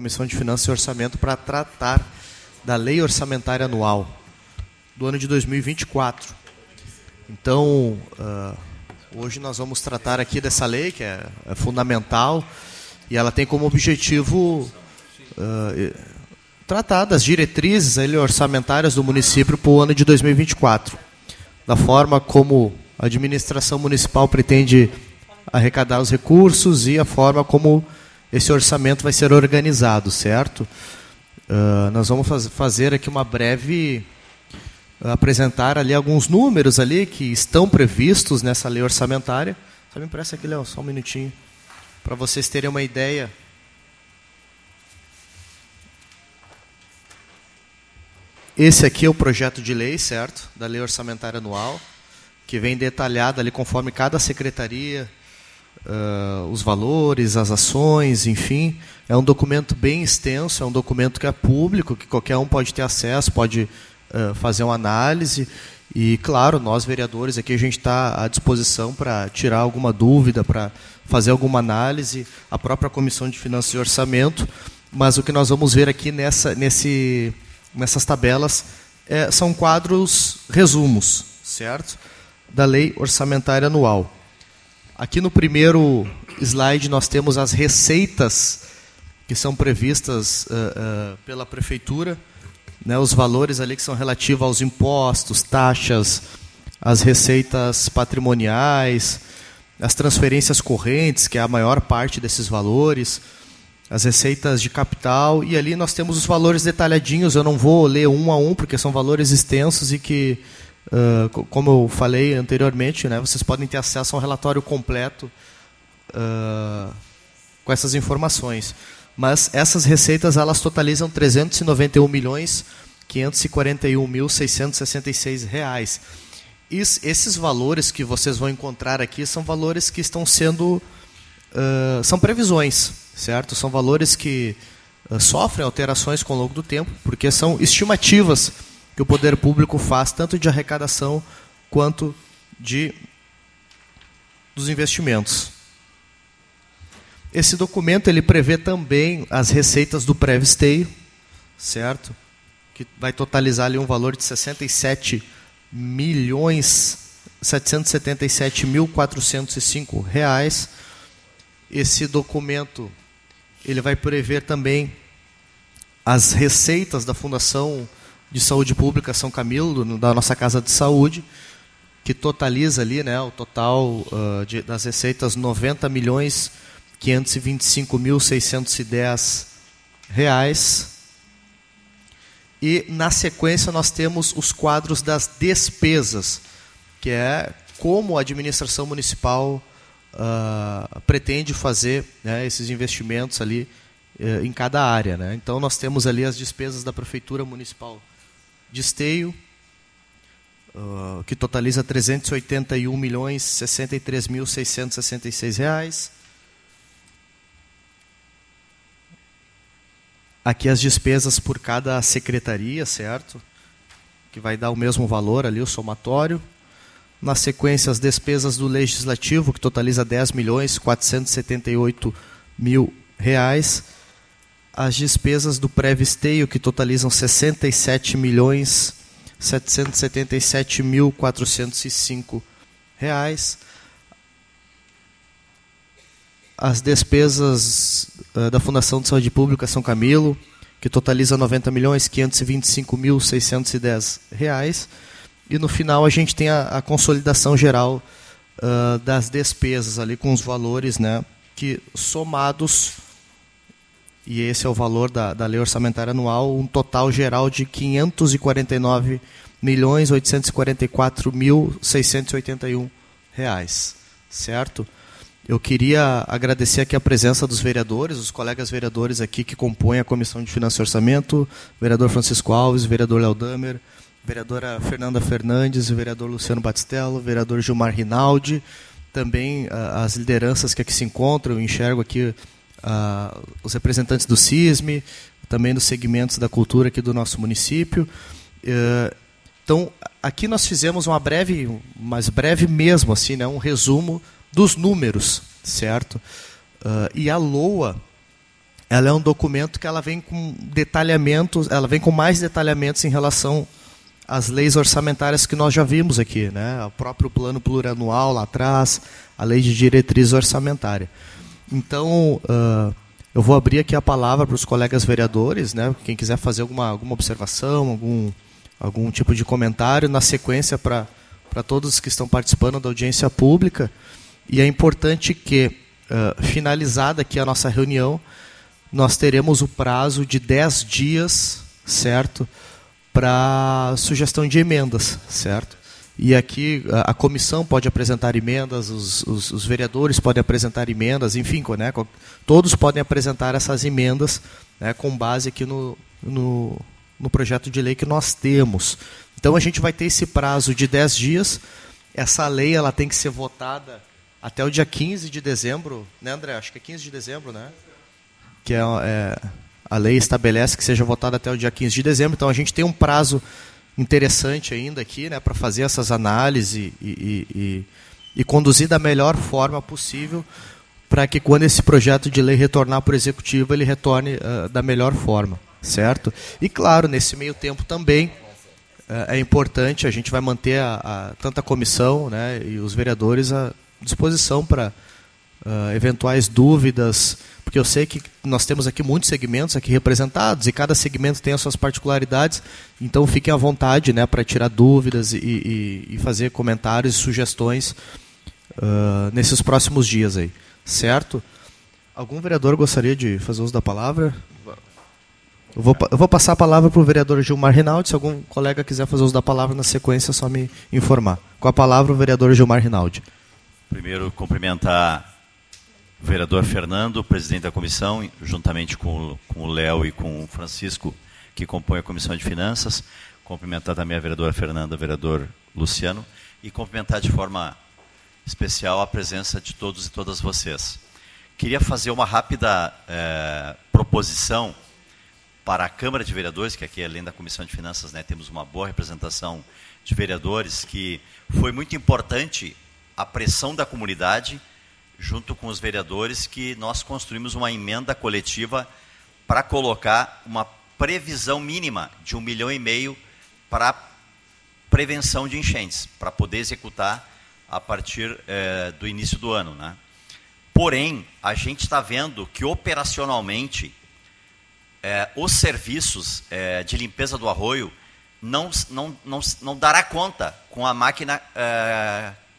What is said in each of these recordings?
Comissão de Finanças e Orçamento para tratar da Lei Orçamentária Anual do ano de 2024. Então, uh, hoje nós vamos tratar aqui dessa lei, que é, é fundamental, e ela tem como objetivo uh, tratar das diretrizes orçamentárias do município para o ano de 2024, da forma como a administração municipal pretende arrecadar os recursos e a forma como esse orçamento vai ser organizado, certo? Uh, nós vamos faz, fazer aqui uma breve uh, apresentar ali alguns números ali que estão previstos nessa lei orçamentária. Só me empresta aqui, Léo, só um minutinho, para vocês terem uma ideia. Esse aqui é o projeto de lei, certo? Da lei orçamentária anual, que vem detalhado ali conforme cada secretaria uh, os valores, as ações, enfim. É um documento bem extenso, é um documento que é público, que qualquer um pode ter acesso, pode uh, fazer uma análise. E, claro, nós vereadores aqui a gente está à disposição para tirar alguma dúvida, para fazer alguma análise, a própria Comissão de Finanças e Orçamento. Mas o que nós vamos ver aqui nessa, nesse, nessas tabelas é, são quadros resumos, certo? Da Lei Orçamentária Anual. Aqui no primeiro slide nós temos as receitas que são previstas uh, uh, pela prefeitura, né, os valores ali que são relativos aos impostos, taxas, as receitas patrimoniais, as transferências correntes, que é a maior parte desses valores, as receitas de capital, e ali nós temos os valores detalhadinhos, eu não vou ler um a um, porque são valores extensos e que Uh, como eu falei anteriormente, né, vocês podem ter acesso ao relatório completo uh, com essas informações. Mas essas receitas elas totalizam 391 milhões 541 mil 666 reais. E esses valores que vocês vão encontrar aqui são valores que estão sendo uh, são previsões, certo? São valores que sofrem alterações com o longo do tempo, porque são estimativas que o poder público faz, tanto de arrecadação quanto de dos investimentos. Esse documento ele prevê também as receitas do pré-visteio, certo? Que vai totalizar ali um valor de 67 milhões 777 mil 405 reais. Esse documento ele vai prever também as receitas da Fundação de Saúde Pública São Camilo, da nossa Casa de Saúde, que totaliza ali né, o total uh, de, das receitas 90 milhões 525 mil 610 reais. E na sequência nós temos os quadros das despesas, que é como a administração municipal uh, pretende fazer né, esses investimentos ali uh, em cada área. Né? Então nós temos ali as despesas da prefeitura municipal de esteio, uh, que totaliza 381 milhões 63 mil 666 reais. Aqui as despesas por cada secretaria, certo? Que vai dar o mesmo valor ali, o somatório. Na sequência, as despesas do legislativo, que totaliza 10 milhões 478 mil reais as despesas do pré-visteio, que totalizam 67 milhões 777 mil 405 reais. As despesas uh, da Fundação de Saúde Pública São Camilo, que totaliza 90 milhões 525 mil 610 reais. E no final a gente tem a, a consolidação geral uh, das despesas ali com os valores, né, que somados e esse é o valor da, da lei orçamentária anual, um total geral de 549 milhões 844 mil 681 reais, certo? Eu queria agradecer aqui a presença dos vereadores, os colegas vereadores aqui que compõem a Comissão de Finanças e Orçamento, vereador Francisco Alves, vereador Léo Damer, vereadora Fernanda Fernandes, vereador Luciano Batistello, vereador Gilmar Rinaldi, também uh, as lideranças que aqui se encontram, eu enxergo aqui uh, os representantes do CISME, também dos segmentos da cultura aqui do nosso município. Uh, então, aqui nós fizemos uma breve, mas breve mesmo, assim, né, um resumo dos números, certo? Uh, e a LOA, ela é um documento que ela vem com detalhamentos, ela vem com mais detalhamentos em relação às leis orçamentárias que nós já vimos aqui, né? O próprio plano plurianual lá atrás, a lei de diretriz orçamentária. Então, uh, eu vou abrir aqui a palavra para os colegas vereadores, né? Quem quiser fazer alguma, alguma observação, algum, algum tipo de comentário, na sequência para todos que estão participando da audiência pública. E é importante que, uh, finalizada aqui a nossa reunião, nós teremos o prazo de 10 dias, certo? Para sugestão de emendas, certo? E aqui a, a comissão pode apresentar emendas, os, os, os, vereadores podem apresentar emendas, enfim, né, todos podem apresentar essas emendas né, com base aqui no, no, no projeto de lei que nós temos. Então a gente vai ter esse prazo de 10 dias. Essa lei ela tem que ser votada até o dia 15 de dezembro, né, André? Acho que é 15 de dezembro, né? que é, é, a lei estabelece que seja votada até o dia 15 de dezembro. Então a gente tem um prazo interessante ainda aqui né, para fazer essas análises e, e, e, e, conduzir da melhor forma possível para que quando esse projeto de lei retornar para o executivo ele retorne uh, da melhor forma, certo? E claro, nesse meio tempo também uh, é importante a gente vai manter a, a, comissão né, e os vereadores à disposição para uh, eventuais dúvidas, porque eu sei que nós temos aqui muitos segmentos aqui representados e cada segmento tem as suas particularidades, então fiquem à vontade né, para tirar dúvidas e, e, e, fazer comentários e sugestões uh, nesses próximos dias aí, certo? Algum vereador gostaria de fazer uso da palavra? Eu vou, eu vou passar a palavra para o vereador Gilmar Rinaldi. Se algum colega quiser fazer uso da palavra na sequência, é só me informar. Com a palavra, o vereador Gilmar Rinaldi. Primeiro, cumprimentar vereador Fernando, presidente da comissão, juntamente com, com o Léo e com o Francisco, que compõe a comissão de finanças. Cumprimentar também a vereadora Fernanda, vereador Luciano, e cumprimentar de forma especial a presença de todos e todas vocês. Queria fazer uma rápida é, proposição para a Câmara de Vereadores, que aqui, além da Comissão de Finanças, né, temos uma boa representação de vereadores, que foi muito importante a pressão da comunidade junto com os vereadores, que nós construímos uma emenda coletiva para colocar uma previsão mínima de um milhão e meio para prevenção de enchentes, para poder executar a partir é, do início do ano. Né? Porém, a gente está vendo que operacionalmente é, os serviços é, de limpeza do arroio não, não, não, não dará conta com a máquina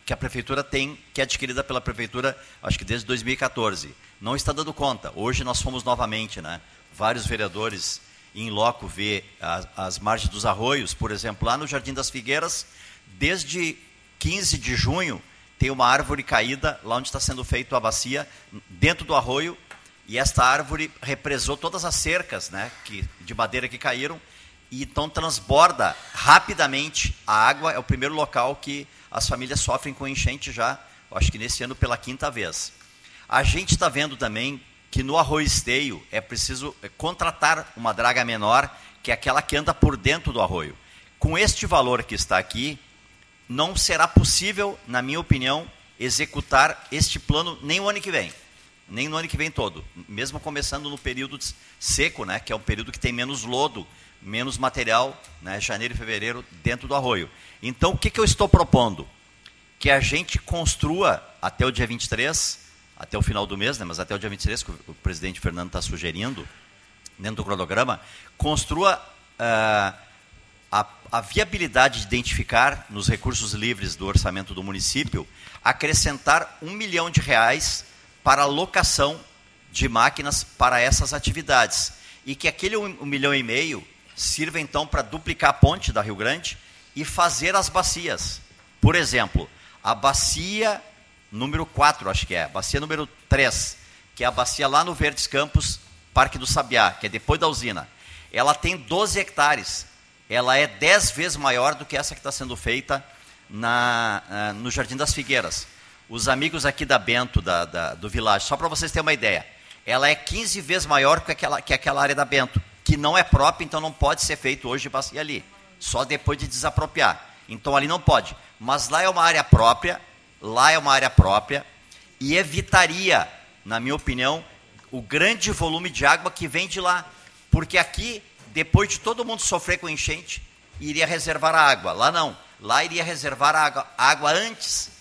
que a prefeitura tem, que é adquirida pela prefeitura, acho que desde 2014. Não está dando conta. Hoje nós fomos novamente, né? Vários vereadores em loco ver as, as margens dos arroios, por exemplo, lá no Jardim das Figueiras, desde 15 de junho tem uma árvore caída lá onde está sendo feita a bacia, dentro do arroio, e esta árvore represou todas as cercas né, que, de madeira que caíram, e então transborda rapidamente a água, é o primeiro local que as famílias sofrem com enchente já, acho que nesse ano pela quinta vez. A gente está vendo também que no arroio esteio é preciso é, contratar uma draga menor, que é aquela que anda por dentro do arroio. Com este valor que está aqui, não será possível, na minha opinião, executar este plano nem o ano que vem, nem no ano que vem todo, mesmo começando no período seco, né, que é um período que tem menos lodo, menos material, né, janeiro e fevereiro, dentro do arroio. Então, o que, que eu estou propondo? Que a gente construa até o dia 23, até o final do mês, né, mas até o dia 23, que o presidente Fernando está sugerindo, dentro do cronograma, construa uh, a, a viabilidade de identificar nos recursos livres do orçamento do município, acrescentar um milhão de reais para locação de máquinas para essas atividades. E que aquele um, um milhão e meio sirva então para duplicar a ponte da Rio Grande e fazer as bacias. Por exemplo, a bacia número 4, acho que é, bacia número 3, que é a bacia lá no Verdes Campos, Parque do Sabiá, que é depois da usina. Ela tem 12 hectares. Ela é 10 vezes maior do que essa que está sendo feita na, uh, no Jardim das Figueiras. Os amigos aqui da Bento, da, da do Village, só para vocês terem uma ideia, ela é 15 vezes maior que aquela, que aquela área da Bento que não é próprio, então não pode ser feito hoje e ali. Só depois de desapropriar. Então ali não pode. Mas lá é uma área própria, lá é uma área própria, e evitaria, na minha opinião, o grande volume de água que vem de lá. Porque aqui, depois de todo mundo sofrer com enchente, iria reservar a água. Lá não. Lá iria reservar a água, água antes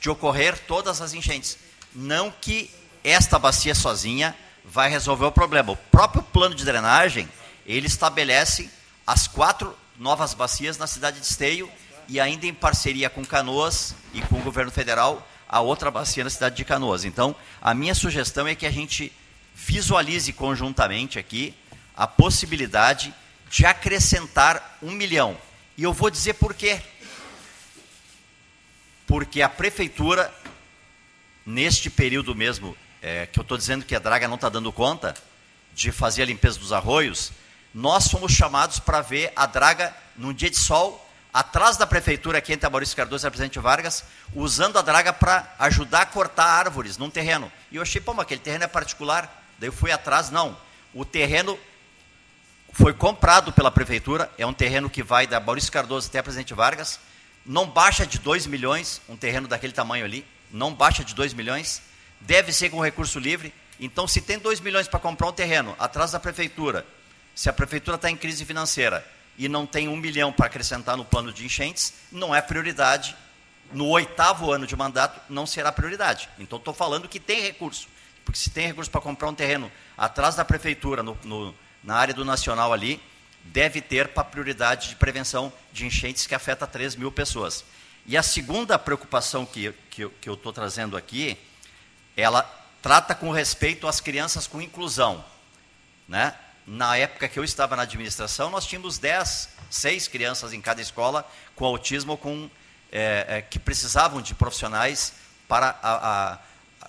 de ocorrer todas as enchentes. Não que esta bacia sozinha vai resolver o problema. O próprio plano de drenagem, ele estabelece as quatro novas bacias na cidade de Esteio e ainda em parceria com Canoas e com o governo federal, a outra bacia na cidade de Canoas. Então, a minha sugestão é que a gente visualize conjuntamente aqui a possibilidade de acrescentar um milhão. E eu vou dizer por quê. Porque a prefeitura, neste período mesmo, é, que eu estou dizendo que a Draga não está dando conta de fazer a limpeza dos arroios, nós fomos chamados para ver a Draga num dia de sol, atrás da prefeitura, aqui entre a Maurício Cardoso e a Presidente Vargas, usando a Draga para ajudar a cortar árvores num terreno. E eu achei, pô, mas aquele terreno é particular. Daí eu fui atrás, não. O terreno foi comprado pela prefeitura, é um terreno que vai da Maurício Cardoso até a Presidente Vargas, não baixa de 2 milhões, um terreno daquele tamanho ali, não baixa de 2 milhões, deve ser com recurso livre. Então, se tem 2 milhões para comprar um terreno atrás da prefeitura, se a prefeitura está em crise financeira e não tem um milhão para acrescentar no plano de enchentes, não é prioridade. No oitavo ano de mandato, não será prioridade. Então, estou falando que tem recurso. Porque se tem recurso para comprar um terreno atrás da prefeitura, no, no, na área do Nacional ali, deve ter para prioridade de prevenção de enchentes que afeta 3 mil pessoas. E a segunda preocupação que, que, que eu estou trazendo aqui, ela trata com respeito às crianças com inclusão. Né? Na época que eu estava na administração, nós tínhamos 10, 6 crianças em cada escola com autismo com, é, é, que precisavam de profissionais para a, a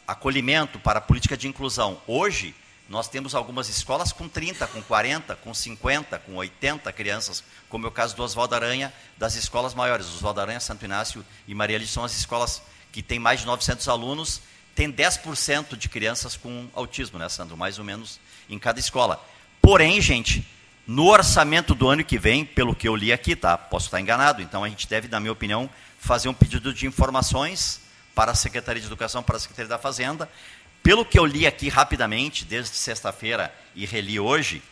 acolhimento, para a política de inclusão. Hoje, nós temos algumas escolas com 30, com 40, com 50, com 80 crianças, como é o caso do Oswaldo Aranha, das escolas maiores. Oswaldo Aranha, Santo Inácio e Maria Lídia são as escolas que têm mais de 900 alunos, tem 10% de crianças com autismo, né, Sandro? Mais ou menos em cada escola. Porém, gente, no orçamento do ano que vem, pelo que eu li aqui, tá? Posso estar enganado, então a gente deve, na minha opinião, fazer um pedido de informações para a Secretaria de Educação, para a Secretaria da Fazenda. Pelo que eu li aqui rapidamente, desde sexta-feira e reli hoje,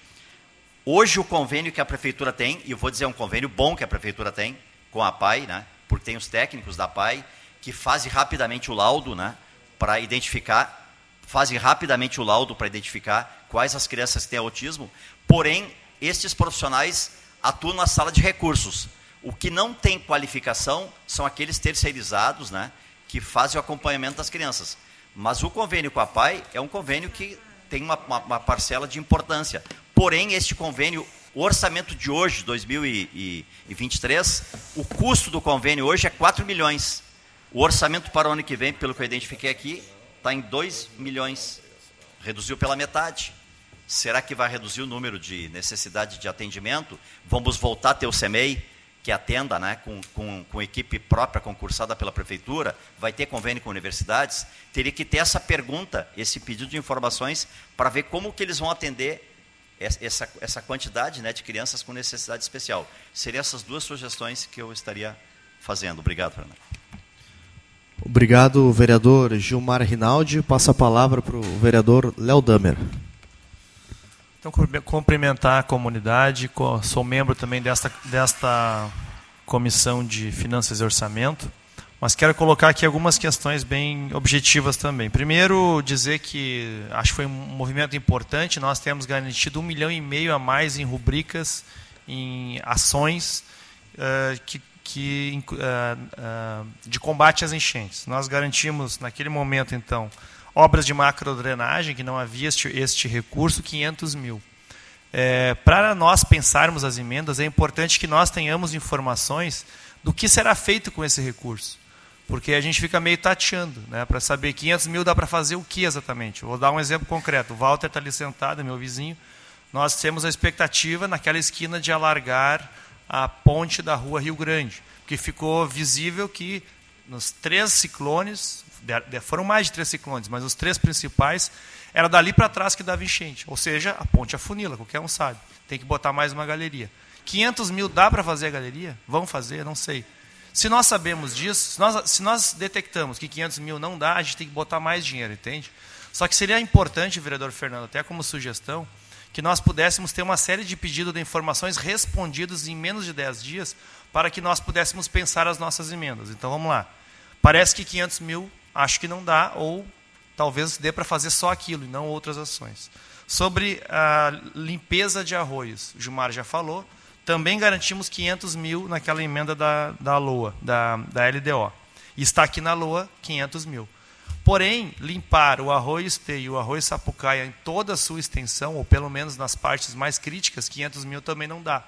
hoje o convênio que a Prefeitura tem, e vou dizer é um convênio bom que a Prefeitura tem com a PAI, né, porque tem os técnicos da PAI que fazem rapidamente o laudo né, para identificar, fazem rapidamente o laudo para identificar quais as crianças que têm autismo, porém, estes profissionais atuam na sala de recursos. O que não tem qualificação são aqueles terceirizados, né, que fazem o acompanhamento das crianças. Mas o convênio com a PAI é um convênio que tem uma, uma, uma parcela de importância. Porém, este convênio, o orçamento de hoje, 2023, o custo do convênio hoje é 4 milhões. O orçamento para o ano que vem, pelo que eu identifiquei aqui, está em 2 milhões. Reduziu pela metade. Será que vai reduzir o número de necessidade de atendimento? Vamos voltar a ter o CEMEI? que atenda né, com, com, com equipe própria concursada pela prefeitura, vai ter convênio com universidades, teria que ter essa pergunta, esse pedido de informações, para ver como que eles vão atender essa, essa quantidade né, de crianças com necessidade especial. Seriam essas duas sugestões que eu estaria fazendo. Obrigado, Fernando. Obrigado, vereador Gilmar Rinaldi. Passa a palavra para o vereador Léo Damer. Então, cumprimentar a comunidade, sou membro também desta, desta comissão de finanças e orçamento, mas quero colocar aqui algumas questões bem objetivas também. Primeiro, dizer que acho que foi um movimento importante, nós temos garantido um milhão e meio a mais em rubricas, em ações uh, que, que uh, uh, de combate às enchentes. Nós garantimos, naquele momento, então, obras de macrodrenagem, que não havia este, este recurso, 500 mil. É, para nós pensarmos as emendas, é importante que nós tenhamos informações do que será feito com esse recurso. Porque a gente fica meio tateando, né, para saber 500 mil dá para fazer o que exatamente. Vou dar um exemplo concreto. O Walter está ali sentado, meu vizinho. Nós temos a expectativa naquela esquina de alargar a ponte da rua Rio Grande, porque ficou visível que nos três ciclones, foram mais de três ciclones, mas os três principais era dali para trás que dava enchente. Ou seja, a ponte afunila, qualquer um sabe. Tem que botar mais uma galeria. 500 mil dá para fazer a galeria? Vão fazer? Não sei. Se nós sabemos disso, se nós, se nós detectamos que 500 mil não dá, a gente tem que botar mais dinheiro, entende? Só que seria importante, vereador Fernando, até como sugestão, que nós pudéssemos ter uma série de pedidos de informações respondidos em menos de 10 dias para que nós pudéssemos pensar as nossas emendas. Então vamos lá. Parece que 500 mil acho que não dá, ou talvez dê para fazer só aquilo e não outras ações. Sobre a limpeza de arroios, Gilmar já falou, também garantimos 500 mil naquela emenda da, da LOA, da, da LDO. E está aqui na LOA 500 mil. Porém, limpar o arroio esteio e o arroio sapucaia em toda a sua extensão, ou pelo menos nas partes mais críticas, 500 mil também não dá.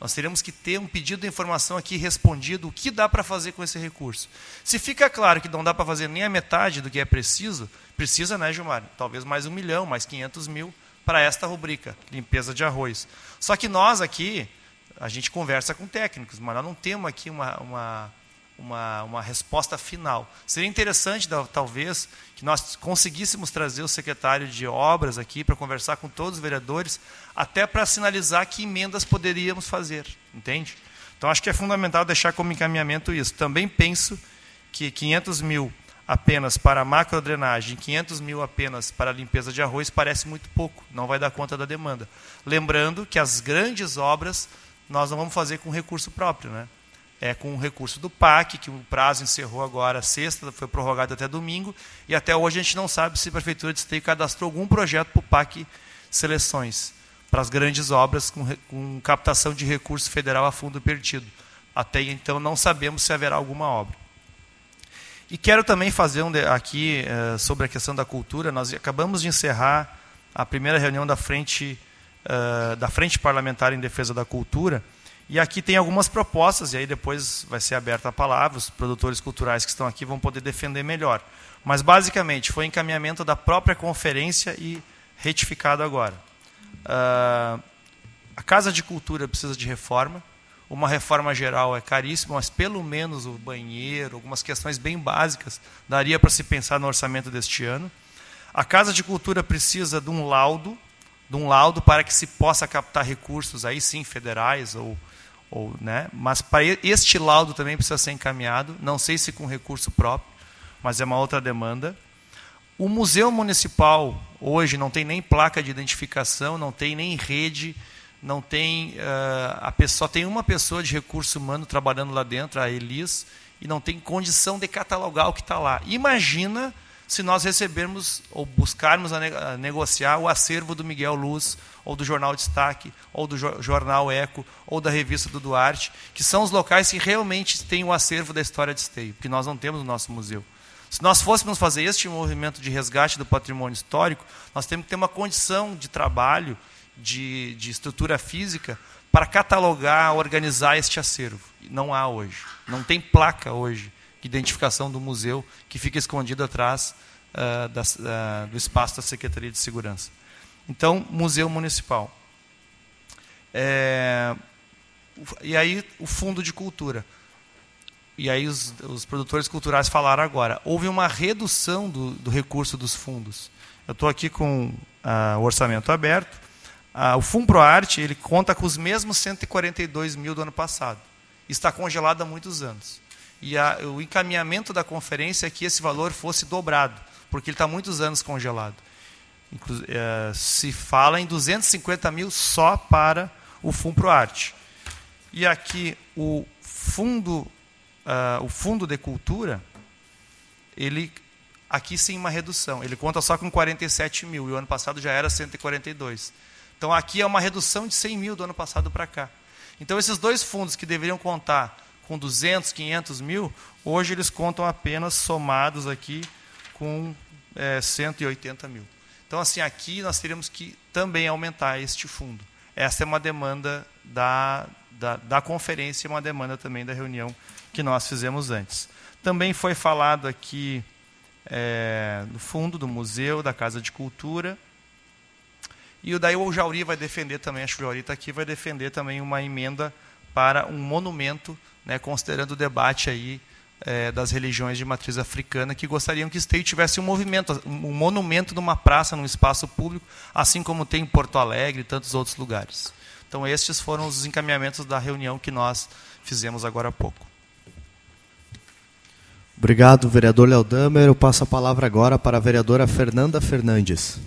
Nós teríamos que ter um pedido de informação aqui respondido, o que dá para fazer com esse recurso. Se fica claro que não dá para fazer nem a metade do que é preciso, precisa, né, Gilmar? Talvez mais um milhão, mais 500 mil para esta rubrica, limpeza de arroz. Só que nós aqui, a gente conversa com técnicos, mas nós não temos aqui uma, uma uma, uma resposta final. Seria interessante, talvez, que nós conseguíssemos trazer o secretário de obras aqui para conversar com todos os vereadores, até para sinalizar que emendas poderíamos fazer, entende? Então, acho que é fundamental deixar como encaminhamento isso. Também penso que 500 mil apenas para macrodrenagem, 500 mil apenas para limpeza de arroz, parece muito pouco, não vai dar conta da demanda. Lembrando que as grandes obras nós não vamos fazer com recurso próprio, né? É, com o recurso do PAC, que o prazo encerrou agora sexta, foi prorrogado até domingo, e até hoje a gente não sabe se a Prefeitura de Esteio cadastrou algum projeto para o PAC Seleções, para as grandes obras com, com captação de recurso federal a fundo perdido. Até então não sabemos se haverá alguma obra. E quero também fazer um aqui uh, sobre a questão da cultura. Nós acabamos de encerrar a primeira reunião da frente, uh, da frente parlamentar em defesa da cultura, e aqui tem algumas propostas, e aí depois vai ser aberta a palavra, os produtores culturais que estão aqui vão poder defender melhor. Mas, basicamente, foi encaminhamento da própria conferência e retificado agora. Uh, a Casa de Cultura precisa de reforma. Uma reforma geral é caríssima, mas pelo menos o banheiro, algumas questões bem básicas, daria para se pensar no orçamento deste ano. A Casa de Cultura precisa de um laudo, de um laudo para que se possa captar recursos, aí sim, federais ou ou, né? Mas para este laudo também precisa ser encaminhado, não sei se com recurso próprio, mas é uma outra demanda. O Museu Municipal hoje não tem nem placa de identificação, não tem nem rede, não tem uh, a pessoa tem uma pessoa de recurso humano trabalhando lá dentro, a Elis, e não tem condição de catalogar o que está lá. Imagina se nós recebermos ou buscarmos a, negociar o acervo do Miguel Luz, ou do Jornal Destaque, ou do Jornal Eco, ou da revista do Duarte, que são os locais que realmente têm o acervo da história de Esteio, porque nós não temos no nosso museu. Se nós fôssemos fazer este movimento de resgate do patrimônio histórico, nós temos que ter uma condição de trabalho, de, de estrutura física, para catalogar, organizar este acervo. Não há hoje. Não tem placa hoje de identificação do museu que fica escondido atrás uh, da, uh, do espaço da Secretaria de Segurança. Então, Museu Municipal. É, e aí, o Fundo de Cultura. E aí, os, os produtores culturais falaram agora. Houve uma redução do, do recurso dos fundos. Eu estou aqui com uh, o orçamento aberto. Uh, o Fundo Arte ele conta com os mesmos 142 mil do ano passado. Está congelado há muitos anos e a, o encaminhamento da conferência é que esse valor fosse dobrado, porque ele está muitos anos congelado. Inclu é, se fala em 250 mil só para o FUNPROARTE. E aqui o fundo, uh, o fundo de cultura, ele aqui sim uma redução. Ele conta só com 47 mil, e o ano passado já era 142. Então aqui é uma redução de 100 mil do ano passado para cá. Então esses dois fundos que deveriam contar com 200, 500 mil, hoje eles contam apenas somados aqui com é, 180 mil. Então, assim, aqui nós teríamos que também aumentar este fundo. Essa é uma demanda da, da, da conferência e uma demanda também da reunião que nós fizemos antes. Também foi falado aqui é, no fundo do museu, da Casa de Cultura. E daí o Jauri vai defender também, acho que o Jauri está aqui, vai defender também uma emenda para um monumento né, considerando o debate aí é, das religiões de matriz africana que gostariam que Esteio tivesse um movimento, um monumento numa praça, num espaço público, assim como tem em Porto Alegre e tantos outros lugares. Então estes foram os encaminhamentos da reunião que nós fizemos agora há pouco. Obrigado, vereador Léo Damer. Eu passo a palavra agora para a vereadora Fernanda Fernandes.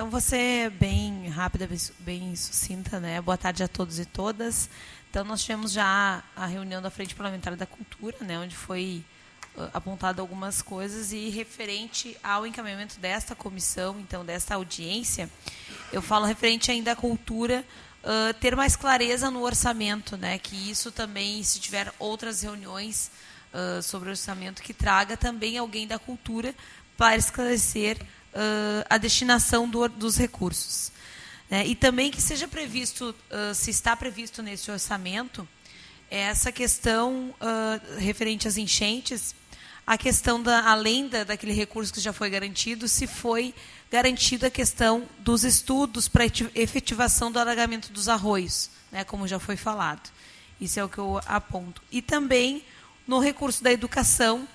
Então, você bem rápida, bem sucinta, né? Boa tarde a todos e todas. Então, nós tivemos já a reunião da Frente Parlamentar da Cultura, né, onde foi uh, apontado algumas coisas e referente ao encaminhamento desta comissão, então desta audiência, eu falo referente ainda à cultura uh, ter mais clareza no orçamento, né, que isso também, se tiver outras reuniões uh, sobre orçamento que traga também alguém da cultura para esclarecer uh, a destinação do, dos recursos. Né? E também que seja previsto, uh, se está previsto nesse orçamento, essa questão referente às enchentes, a questão da, além da, daquele recurso que já foi garantido, se foi garantida a questão dos estudos para efetivação do alagamento dos arroios, né, como já foi falado. Isso é o que eu aponto. E também no recurso da educação,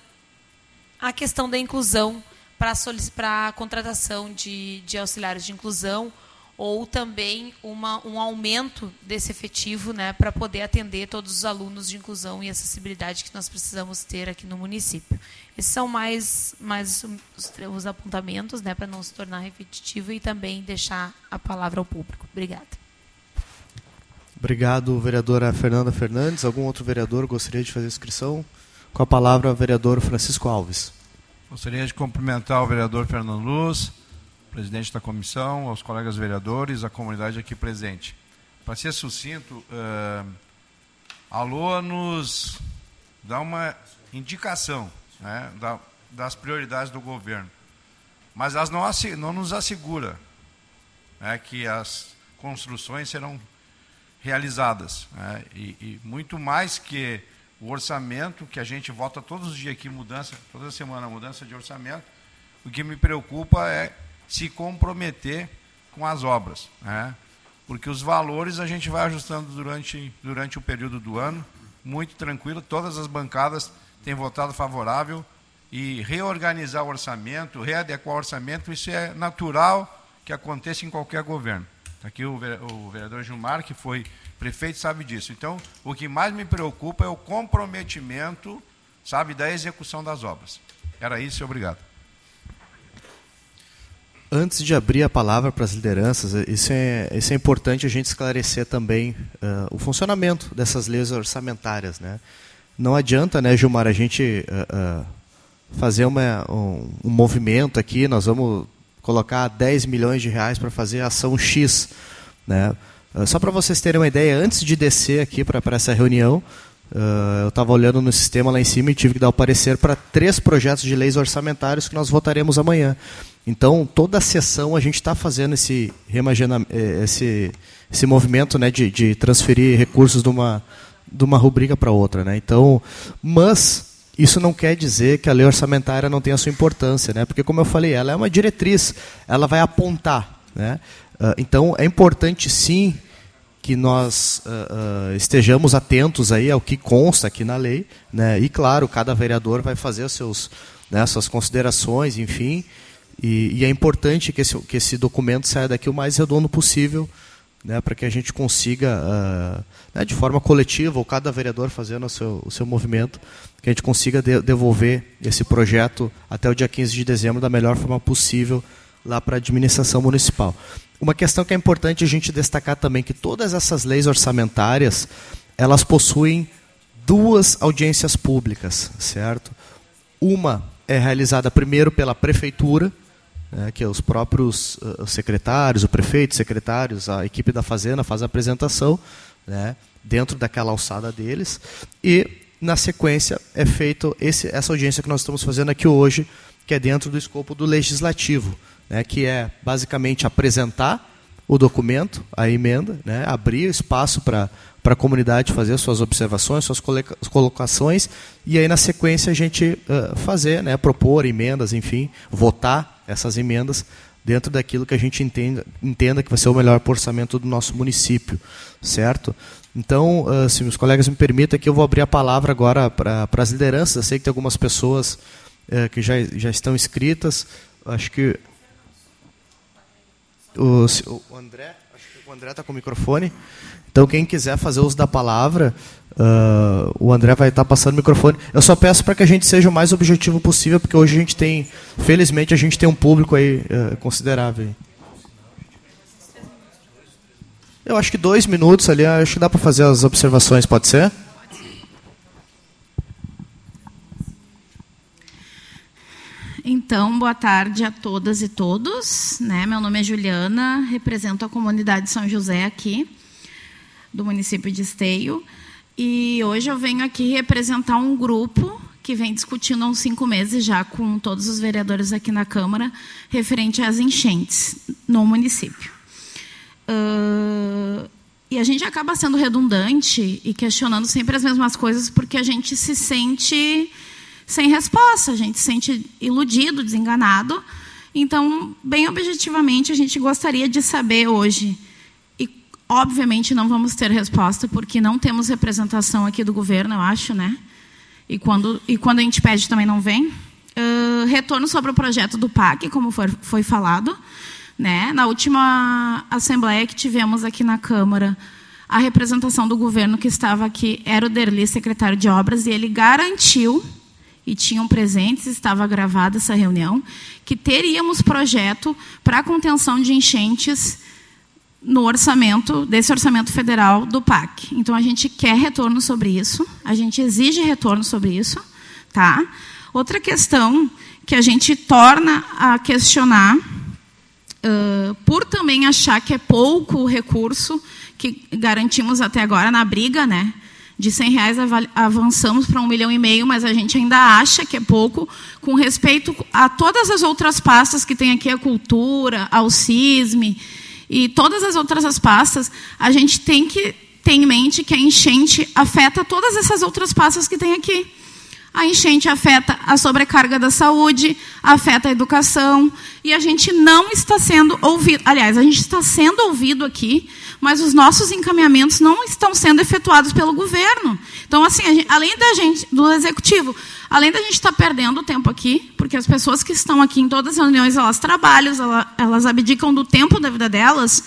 a questão da inclusão para a contratação de, de auxiliares de inclusão ou também uma, um aumento desse efetivo né, para poder atender todos os alunos de inclusão e acessibilidade que nós precisamos ter aqui no município. Esses são mais, mais os, os apontamentos né, para não se tornar repetitivo e também deixar a palavra ao público. Obrigada. Obrigado, vereadora Fernanda Fernandes. Algum outro vereador gostaria de fazer inscrição? Com a palavra, vereador Francisco Alves. Gostaria de cumprimentar o vereador Fernando Luz, presidente da comissão, aos colegas vereadores, a comunidade aqui presente. Para ser sucinto, uh, a LOA nos dá uma indicação né, da, das prioridades do governo, mas elas não, não nos assegura né, que as construções serão realizadas. Né? E, e, muito mais que o orçamento, que a gente vota todos os dias aqui, mudança, toda semana mudança de orçamento, o que me preocupa é se comprometer com as obras. Né? Porque os valores a gente vai ajustando durante, durante o período do ano, muito tranquilo, todas as bancadas têm votado favorável e reorganizar o orçamento, readequar o orçamento, isso é natural que aconteça em qualquer governo. Aqui o vereador Gilmar, que foi prefeito, sabe disso. Então, o que mais me preocupa é o comprometimento, sabe, da execução das obras. Era isso obrigado. Antes de abrir a palavra para as lideranças, isso é, isso é importante a gente esclarecer também uh, o funcionamento dessas leis orçamentárias. Né? Não adianta, né, Gilmar, a gente uh, uh, fazer uma, um, um movimento aqui, nós vamos colocar 10 milhões de reais para fazer ação X. Né? Uh, só para vocês terem uma ideia, antes de descer aqui para essa reunião, uh, eu estava olhando no sistema lá em cima e tive que dar o parecer para três projetos de leis orçamentários que nós votaremos amanhã. Então, toda a sessão a gente está fazendo esse, eh, esse, esse movimento né, de, de transferir recursos de uma, de uma rubrica para outra. Né? Então, mas isso não quer dizer que a lei orçamentária não tenha sua importância, né? porque, como eu falei, ela é uma diretriz, ela vai apontar. Né? Uh, então, é importante, sim, que nós uh, uh, estejamos atentos aí ao que consta aqui na lei. Né? E, claro, cada vereador vai fazer seus, né, suas considerações, enfim. E, e é importante que esse, que esse documento saia daqui o mais redondo possível, né, para que a gente consiga, uh, né, de forma coletiva, ou cada vereador fazendo o seu, o seu movimento, que a gente consiga de, devolver esse projeto até o dia 15 de dezembro da melhor forma possível lá para a administração municipal. Uma questão que é importante a gente destacar também que todas essas leis orçamentárias, elas possuem duas audiências públicas, certo? Uma é realizada primeiro pela prefeitura, né, que é os próprios uh, secretários, o prefeito, secretários, a equipe da fazenda faz a apresentação, né, dentro daquela alçada deles, e na sequência é esse, essa audiência que nós estamos fazendo aqui hoje, que é dentro do escopo do legislativo, né, que é basicamente apresentar o documento, a emenda, né, abrir espaço para a comunidade fazer suas observações, suas colocações, e aí na sequência a gente uh, fazer, né, propor emendas, enfim, votar essas emendas dentro daquilo que a gente entenda, entenda que vai ser o melhor orçamento do nosso município, certo? Então, uh, se os colegas me permitem, que eu vou abrir a palavra agora para as lideranças. Eu sei que tem algumas pessoas uh, que já, já estão inscritas. Acho que o, o André O André está com o microfone. Então, quem quiser fazer uso da palavra, uh, o André vai estar tá passando o microfone. Eu só peço para que a gente seja o mais objetivo possível, porque hoje a gente tem, felizmente, a gente tem um público aí uh, considerável. Eu acho que dois minutos ali, acho que dá para fazer as observações, pode ser? Então, boa tarde a todas e todos. Né? Meu nome é Juliana, represento a comunidade São José aqui, do município de Esteio. E hoje eu venho aqui representar um grupo que vem discutindo há uns cinco meses já com todos os vereadores aqui na Câmara, referente às enchentes no município. Uh, e a gente acaba sendo redundante e questionando sempre as mesmas coisas porque a gente se sente sem resposta, a gente se sente iludido, desenganado. Então, bem objetivamente, a gente gostaria de saber hoje, e obviamente não vamos ter resposta, porque não temos representação aqui do governo, eu acho, né? E quando, e quando a gente pede também não vem. Uh, retorno sobre o projeto do PAC, como foi, foi falado. Né? Na última assembleia que tivemos aqui na Câmara, a representação do governo que estava aqui era o Derli, secretário de Obras, e ele garantiu e tinham presentes, estava gravada essa reunião, que teríamos projeto para contenção de enchentes no orçamento, desse orçamento federal do PAC. Então, a gente quer retorno sobre isso, a gente exige retorno sobre isso. Tá? Outra questão que a gente torna a questionar, uh, por também achar que é pouco o recurso que garantimos até agora na briga, né? De 100 reais avançamos para um milhão e meio, mas a gente ainda acha que é pouco, com respeito a todas as outras pastas que tem aqui, a cultura, ao CISME, e todas as outras pastas, a gente tem que ter em mente que a enchente afeta todas essas outras pastas que tem aqui. A enchente afeta a sobrecarga da saúde, afeta a educação, e a gente não está sendo ouvido. Aliás, a gente está sendo ouvido aqui, mas os nossos encaminhamentos não estão sendo efetuados pelo governo. Então, assim, gente, além da gente, do executivo, além da gente estar tá perdendo tempo aqui, porque as pessoas que estão aqui em todas as reuniões, elas trabalham, elas, elas abdicam do tempo da vida delas,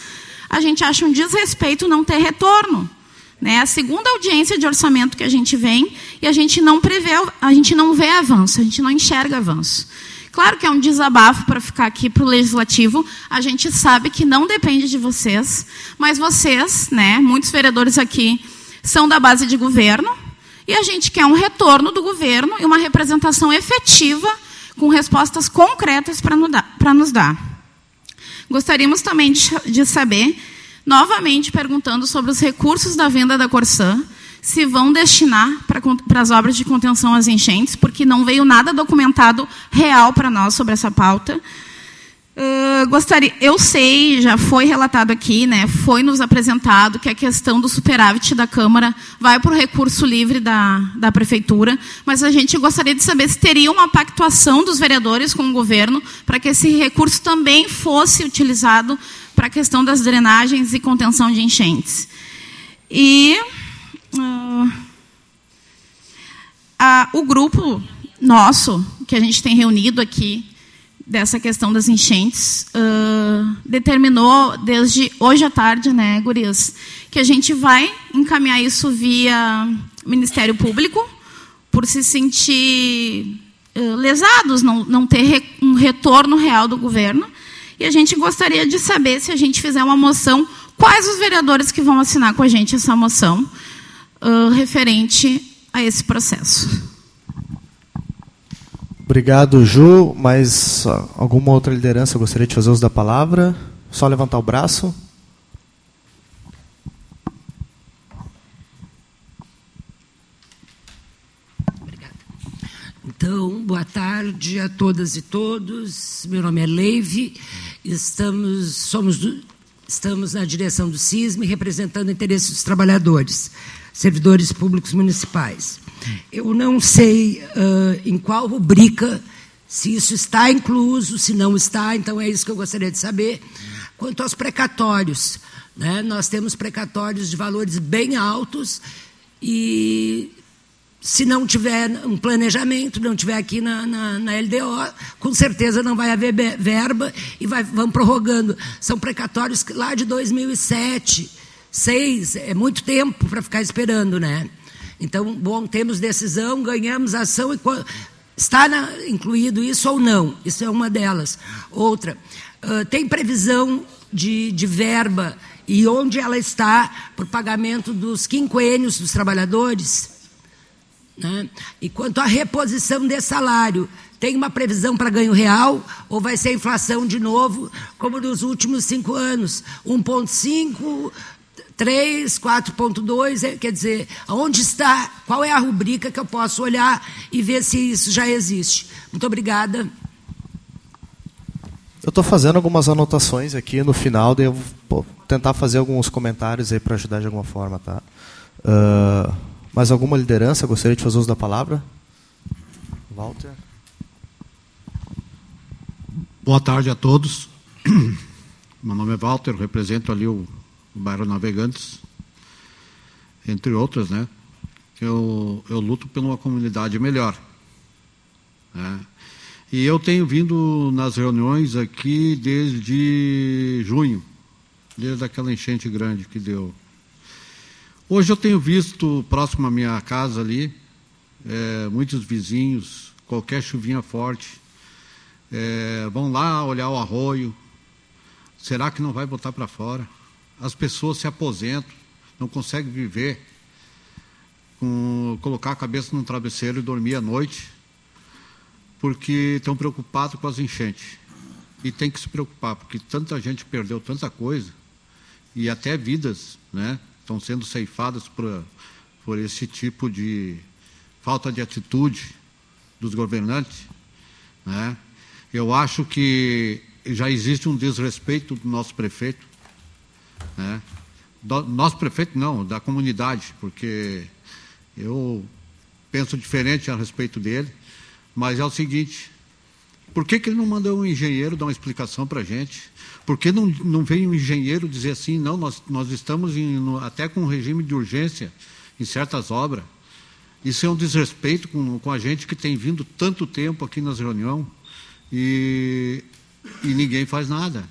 a gente acha um desrespeito não ter retorno. Né? A segunda audiência de orçamento que a gente vem e a gente não prevê, a gente não vê avanço, a gente não enxerga avanço. Claro que é um desabafo para ficar aqui para o legislativo. A gente sabe que não depende de vocês, mas vocês, né, muitos vereadores aqui, são da base de governo e a gente quer um retorno do governo e uma representação efetiva com respostas concretas para nos dar. Gostaríamos também de, de saber, novamente perguntando sobre os recursos da venda da Corsã, se vão destinar para as obras de contenção às enchentes, porque não veio nada documentado real para nós sobre essa pauta. Uh, gostaria, eu sei, já foi relatado aqui, né, foi nos apresentado que a questão do superávit da Câmara vai para o recurso livre da, da Prefeitura, mas a gente gostaria de saber se teria uma pactuação dos vereadores com o governo para que esse recurso também fosse utilizado para a questão das drenagens e contenção de enchentes. E uh, o grupo nosso, que a gente tem reunido aqui, dessa questão das enchentes, uh, determinou desde hoje à tarde, né, gurias, que a gente vai encaminhar isso via Ministério Público, por se sentir uh, lesados, não, não ter re, um retorno real do governo. E a gente gostaria de saber, se a gente fizer uma moção, quais os vereadores que vão assinar com a gente essa moção uh, referente a esse processo. Obrigado, Ju. Mais alguma outra liderança gostaria de fazer uso da palavra? Só levantar o braço. Então, boa tarde a todas e todos. Meu nome é Leive. Estamos, somos do, estamos na direção do CISM representando o interesse dos trabalhadores servidores públicos municipais. Eu não sei uh, em qual rubrica, se isso está incluso, se não está, então é isso que eu gostaria de saber. Quanto aos precatórios, né, nós temos precatórios de valores bem altos e se não tiver um planejamento, não tiver aqui na, na, na LDO, com certeza não vai haver verba e vai, vão prorrogando. São precatórios lá de 2007, 6, é muito tempo para ficar esperando, né? Então, bom, temos decisão, ganhamos ação e está na, incluído isso ou não? Isso é uma delas. Outra, uh, tem previsão de, de verba e onde ela está para o pagamento dos quinquênios dos trabalhadores? Né? E quanto à reposição de salário, tem uma previsão para ganho real ou vai ser inflação de novo, como nos últimos cinco anos? 1,5, 3, 4,2, quer dizer, onde está, qual é a rubrica que eu posso olhar e ver se isso já existe? Muito obrigada. Eu estou fazendo algumas anotações aqui no final, devo tentar fazer alguns comentários aí para ajudar de alguma forma, tá? Uh, mais alguma liderança gostaria de fazer uso da palavra? Walter. Boa tarde a todos. Meu nome é Walter, represento ali o, o bairro Navegantes, entre outras, né? Eu, eu luto por uma comunidade melhor. Né? E eu tenho vindo nas reuniões aqui desde junho, desde aquela enchente grande que deu Hoje eu tenho visto, próximo à minha casa ali, é, muitos vizinhos, qualquer chuvinha forte, é, vão lá olhar o arroio. Será que não vai botar para fora? As pessoas se aposentam, não conseguem viver, com, colocar a cabeça num travesseiro e dormir à noite, porque estão preocupados com as enchentes. E tem que se preocupar, porque tanta gente perdeu tanta coisa, e até vidas, né? Estão sendo ceifadas por, por esse tipo de falta de atitude dos governantes. Né? Eu acho que já existe um desrespeito do nosso prefeito. Né? Do, nosso prefeito não, da comunidade, porque eu penso diferente a respeito dele, mas é o seguinte, por que, que ele não mandou um engenheiro dar uma explicação para a gente? Por que não, não veio um engenheiro dizer assim, não, nós, nós estamos em, no, até com um regime de urgência em certas obras? Isso é um desrespeito com, com a gente que tem vindo tanto tempo aqui nas reuniões e, e ninguém faz nada.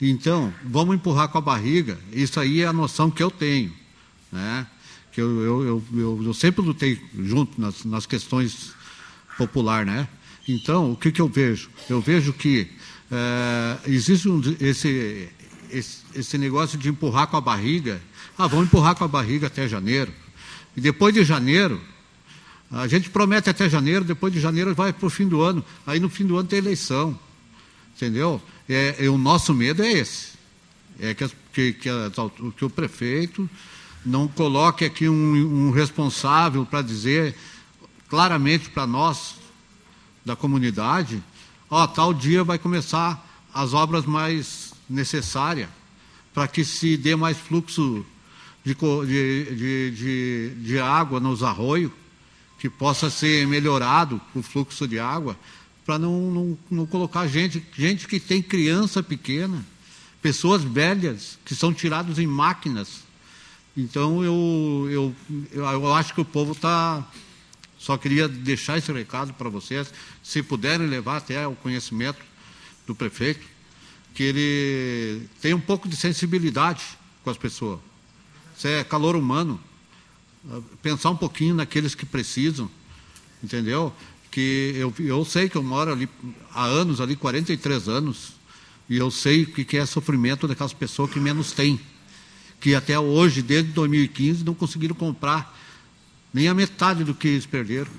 Então, vamos empurrar com a barriga, isso aí é a noção que eu tenho. Né? Que eu, eu, eu, eu, sempre lutei junto nas, nas questões populares, né? Então, o que, que eu vejo? Eu vejo que é, existe um, esse, esse, esse negócio de empurrar com a barriga. Ah, vamos empurrar com a barriga até janeiro. E depois de janeiro, a gente promete até janeiro, depois de janeiro vai para o fim do ano. Aí no fim do ano tem eleição. Entendeu? É, é o nosso medo é esse. É que, que, que, que o prefeito não coloque aqui um, um responsável para dizer claramente para nós da comunidade, ó, tal dia vai começar as obras mais necessárias para que se dê mais fluxo de, de, de, de, água nos arroios, que possa ser melhorado o fluxo de água, para não, não, não colocar gente, gente que tem criança pequena, pessoas velhas que são tiradas em máquinas. Então eu, eu, eu acho que o povo está só queria deixar esse recado para vocês, se puderem levar até o conhecimento do prefeito, que ele tem um pouco de sensibilidade com as pessoas. Isso é calor humano. Pensar um pouquinho naqueles que precisam, entendeu? Que eu, eu sei que eu moro ali há anos, ali 43 anos, e eu sei o que é sofrimento daquelas pessoas que menos têm, que até hoje, desde 2015, não conseguiram comprar nem a metade do que eles perderam.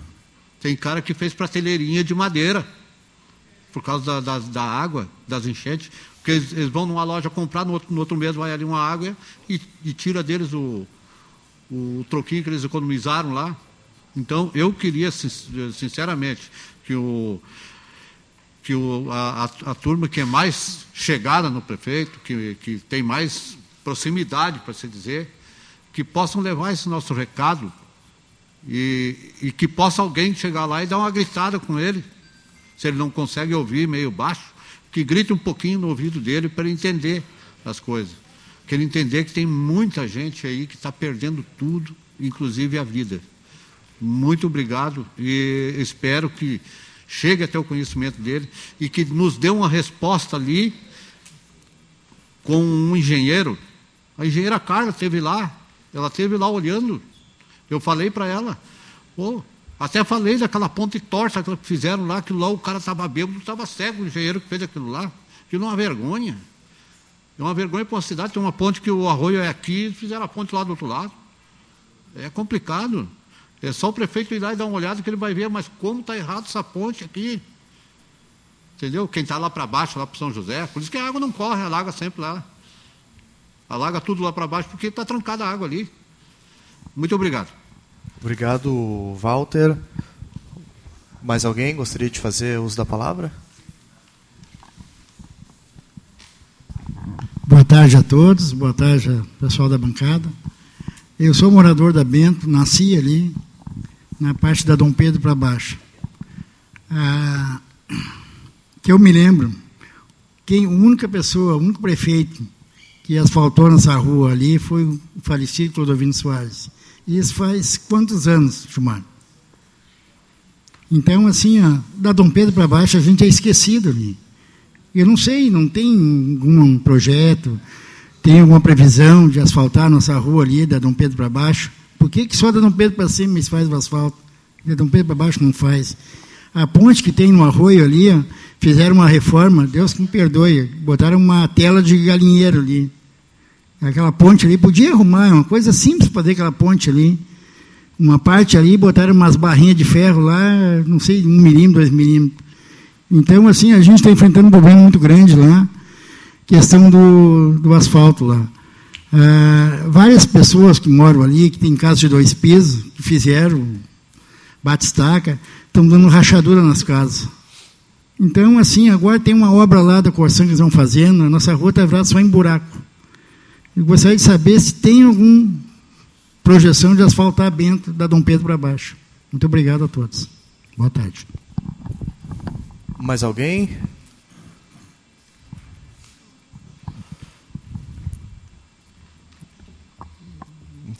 Tem cara que fez prateleirinha de madeira por causa da, da, da água, das enchentes. Porque eles, eles, vão numa loja comprar, no outro, no outro mês vai ali uma água e, e tira deles o, o troquinho que eles economizaram lá. Então, eu queria, sinceramente, que, o, que o, a, a, turma que é mais chegada no prefeito, que, que tem mais proximidade, para se dizer, que possam levar esse nosso recado e, e que possa alguém chegar lá e dar uma gritada com ele, se ele não consegue ouvir meio baixo, que grite um pouquinho no ouvido dele para ele entender as coisas. Que ele entender que tem muita gente aí que está perdendo tudo, inclusive a vida. Muito obrigado e espero que chegue até o conhecimento dele e que nos dê uma resposta ali com um engenheiro. A engenheira Carla esteve lá, ela esteve lá olhando. Eu falei para ela, pô, até falei daquela ponte torta que fizeram lá, que lá o cara estava bêbado, estava cego, o engenheiro que fez aquilo lá. Aquilo é uma vergonha. É uma vergonha para uma cidade, tem uma ponte que o arroio é aqui, fizeram a ponte lá do outro lado. É complicado. É só o prefeito ir lá e dar uma olhada que ele vai ver, mas como está errado essa ponte aqui. Entendeu? Quem está lá para baixo, lá para São José, por isso que a água não corre, alaga sempre lá. Alaga tudo lá para baixo, porque está trancada a água ali. Muito obrigado. Obrigado, Walter. Mais alguém gostaria de fazer uso da palavra? Boa tarde a todos, boa tarde ao pessoal da bancada. Eu sou morador da Bento, nasci ali, na parte da Dom Pedro para baixo. Ah, que eu me lembro, quem, a única pessoa, o único prefeito que asfaltou nessa rua ali foi o falecido Clodovino Soares. E isso faz quantos anos, Chumar? Então, assim, ó, da Dom Pedro para baixo, a gente é esquecido ali. Eu não sei, não tem algum projeto, tem alguma previsão de asfaltar nossa rua ali, da Dom Pedro para baixo? Por que, que só da Dom Pedro para cima eles faz o asfalto? Da Dom Pedro para baixo não faz. A ponte que tem no arroio ali, ó, fizeram uma reforma, Deus que me perdoe, botaram uma tela de galinheiro ali. Aquela ponte ali, podia arrumar, é uma coisa simples para fazer aquela ponte ali. Uma parte ali, botaram umas barrinhas de ferro lá, não sei, um milímetro, dois milímetros. Então, assim, a gente está enfrentando um problema muito grande lá, questão do, do asfalto lá. Ah, várias pessoas que moram ali, que têm casa de dois pisos, que fizeram bate-estaca, estão dando rachadura nas casas. Então, assim, agora tem uma obra lá da Corsan que eles vão fazendo, a nossa rua está virada só em buraco. Eu gostaria de saber se tem alguma projeção de asfaltar Bento da Dom Pedro para baixo. Muito obrigado a todos. Boa tarde. Mais alguém?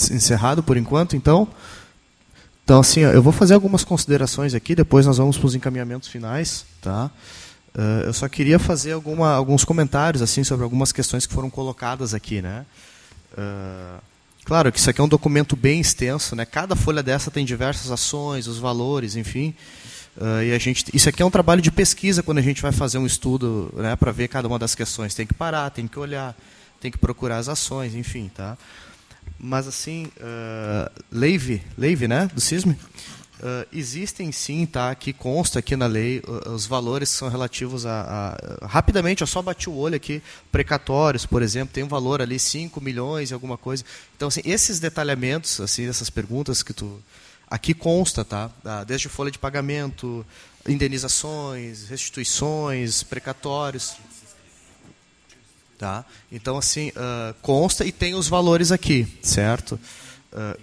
Encerrado por enquanto, então. Então, assim, eu vou fazer algumas considerações aqui, depois nós vamos para os encaminhamentos finais. Tá? Uh, eu só queria fazer alguma, alguns comentários assim sobre algumas questões que foram colocadas aqui. Né? Uh, claro que isso aqui é um documento bem extenso, né? cada folha dessa tem diversas ações, os valores, enfim. Uh, e a gente, isso aqui é um trabalho de pesquisa quando a gente vai fazer um estudo né, para ver cada uma das questões. Tem que parar, tem que olhar, tem que procurar as ações, enfim. Tá? Mas assim, uh, Leive, Leive, né, do CISM, uh, existem sim, tá, que consta aqui na lei uh, os valores são relativos a, a, Rapidamente, eu só bati o olho aqui, precatórios, por exemplo, tem um valor ali, 5 milhões e alguma coisa. Então, assim, esses detalhamentos, assim, essas perguntas que tu Aqui consta, tá? Ah, desde folha de pagamento, indenizações, restituições, precatórios. Tá? Então, assim, uh, consta e tem os valores aqui, certo?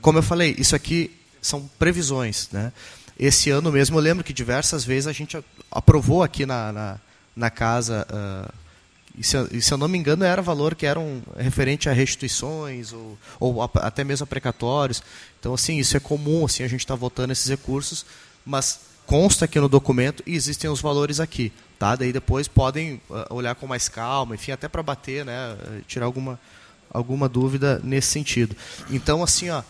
Como eu falei, isso aqui são previsões. Né? Esse ano mesmo, eu lembro que diversas vezes a gente aprovou aqui na, na, na casa uh, e se, e se, eu não me engano, era valor que eram referente a restituições ou, ou a, até mesmo a precatórios. Então, assim, isso é comum, assim, a gente está votando esses recursos, mas consta aqui no documento e existem os valores aqui. Tá? Daí depois podem uh, olhar com mais calma, enfim, até para bater, né, tirar alguma, alguma dúvida nesse sentido. Então, assim, ó,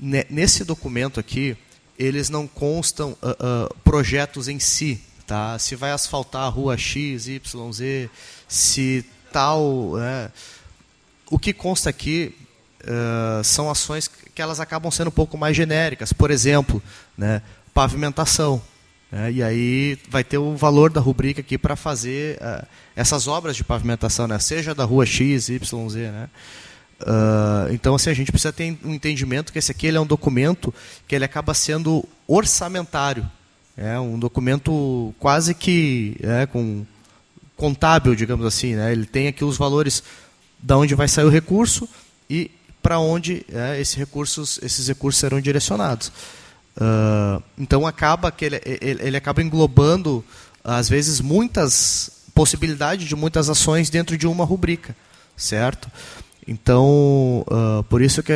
nesse documento aqui, eles não constam uh, uh, projetos em si, tá? Se vai asfaltar a rua X, Y, Z, se tal. Né? O que consta aqui uh, são ações que elas acabam sendo um pouco mais genéricas. Por exemplo, né, pavimentação. Né? E aí vai ter o valor da rubrica aqui para fazer essas obras de pavimentação, né? seja da rua X, Y, Z. Né? Uh, então, assim, a gente precisa ter um entendimento que esse aqui ele é um documento que ele acaba sendo orçamentário. É um documento quase que é, com contábil, digamos assim. Né? Ele tem aqui os valores da onde vai sair o recurso e para onde é, esses, recursos, esses recursos serão direcionados. Uh, então acaba que ele, ele, ele, acaba englobando às vezes muitas possibilidades de muitas ações dentro de uma rubrica, certo? Então uh, por isso que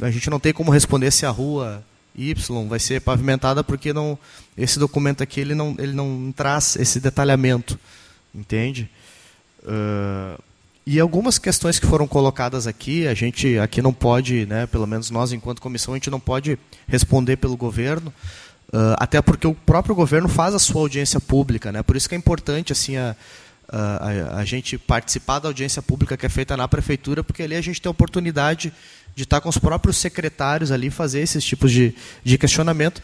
a gente não tem como responder se a rua Y vai ser pavimentada porque não, esse documento aqui ele não, ele não traz esse detalhamento, entende? Uh, e algumas questões que foram colocadas aqui, a gente aqui não pode, né, pelo menos nós enquanto comissão, a gente não pode responder pelo governo, uh, até porque o próprio governo faz a sua audiência pública, né? Por isso que é importante assim a, a, a, gente participar da audiência pública que é feita na prefeitura, porque ali a gente tem a oportunidade de estar com os próprios secretários ali fazer esses tipos de, de questionamento.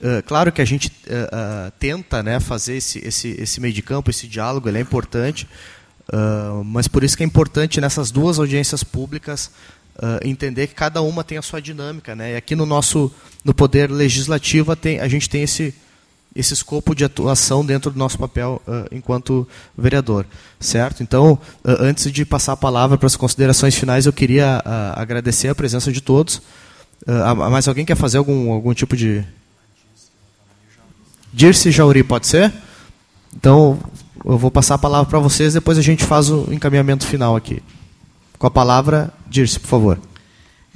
Uh, claro que a gente uh, uh, tenta né, fazer esse, esse, esse meio de campo, esse diálogo, ele é importante, mas por isso que é importante nessas duas audiências públicas entender que cada uma tem a sua dinâmica. Né? E aqui no nosso no Poder Legislativo tem, a gente tem esse, esse escopo de atuação dentro do nosso papel uh, enquanto vereador, certo? Então, uh, antes de passar a palavra para as considerações finais, eu queria uh, agradecer a presença de todos. mais alguém quer fazer algum, algum tipo de... Dirce Jauri, pode ser? Então, eu vou passar a palavra para vocês, depois a gente faz o encaminhamento final aqui. Com a palavra, Dirce, por favor.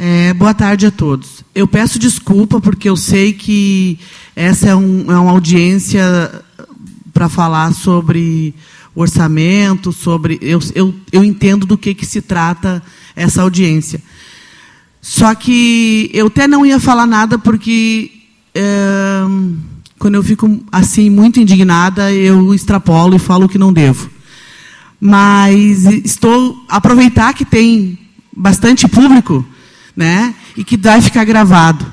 É, boa tarde a todos. Eu peço desculpa porque eu sei que essa é, um, é uma audiência para falar sobre orçamento, sobre. Eu, eu, eu entendo do que, que se trata essa audiência. Só que eu até não ia falar nada porque é, quando eu fico assim muito indignada, eu extrapolo e falo o que não devo. Mas estou aproveitar que tem bastante público né? E que vai ficar gravado.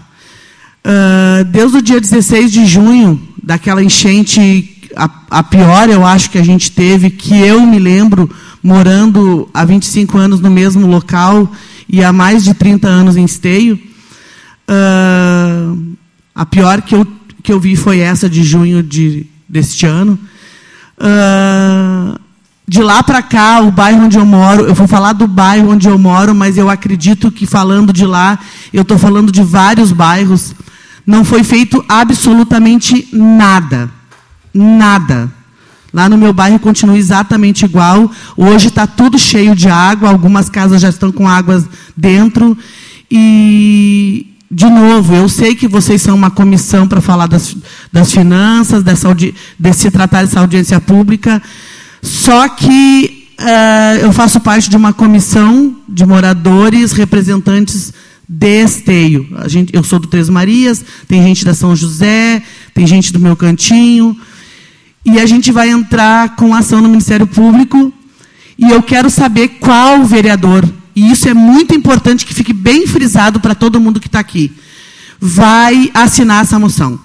Uh, desde o dia 16 de junho, daquela enchente, a, a, pior eu acho que a gente teve, que eu me lembro, morando há 25 anos no mesmo local e há mais de 30 anos em esteio, uh, a pior que eu, que eu vi foi essa de junho de, deste ano. Uh, de lá para cá, o bairro onde eu moro, eu vou falar do bairro onde eu moro, mas eu acredito que falando de lá, eu estou falando de vários bairros, não foi feito absolutamente nada. Nada. Lá no meu bairro continua exatamente igual. Hoje está tudo cheio de água, algumas casas já estão com águas dentro. E, de novo, eu sei que vocês são uma comissão para falar das, das finanças, dessa, de se tratar dessa audiência pública. Só que uh, eu faço parte de uma comissão de moradores, representantes de Esteio. A gente, eu sou do Três Marias, tem gente da São José, tem gente do meu cantinho. E a gente vai entrar com ação no Ministério Público. E eu quero saber qual vereador, e isso é muito importante que fique bem frisado para todo mundo que está aqui, vai assinar essa moção.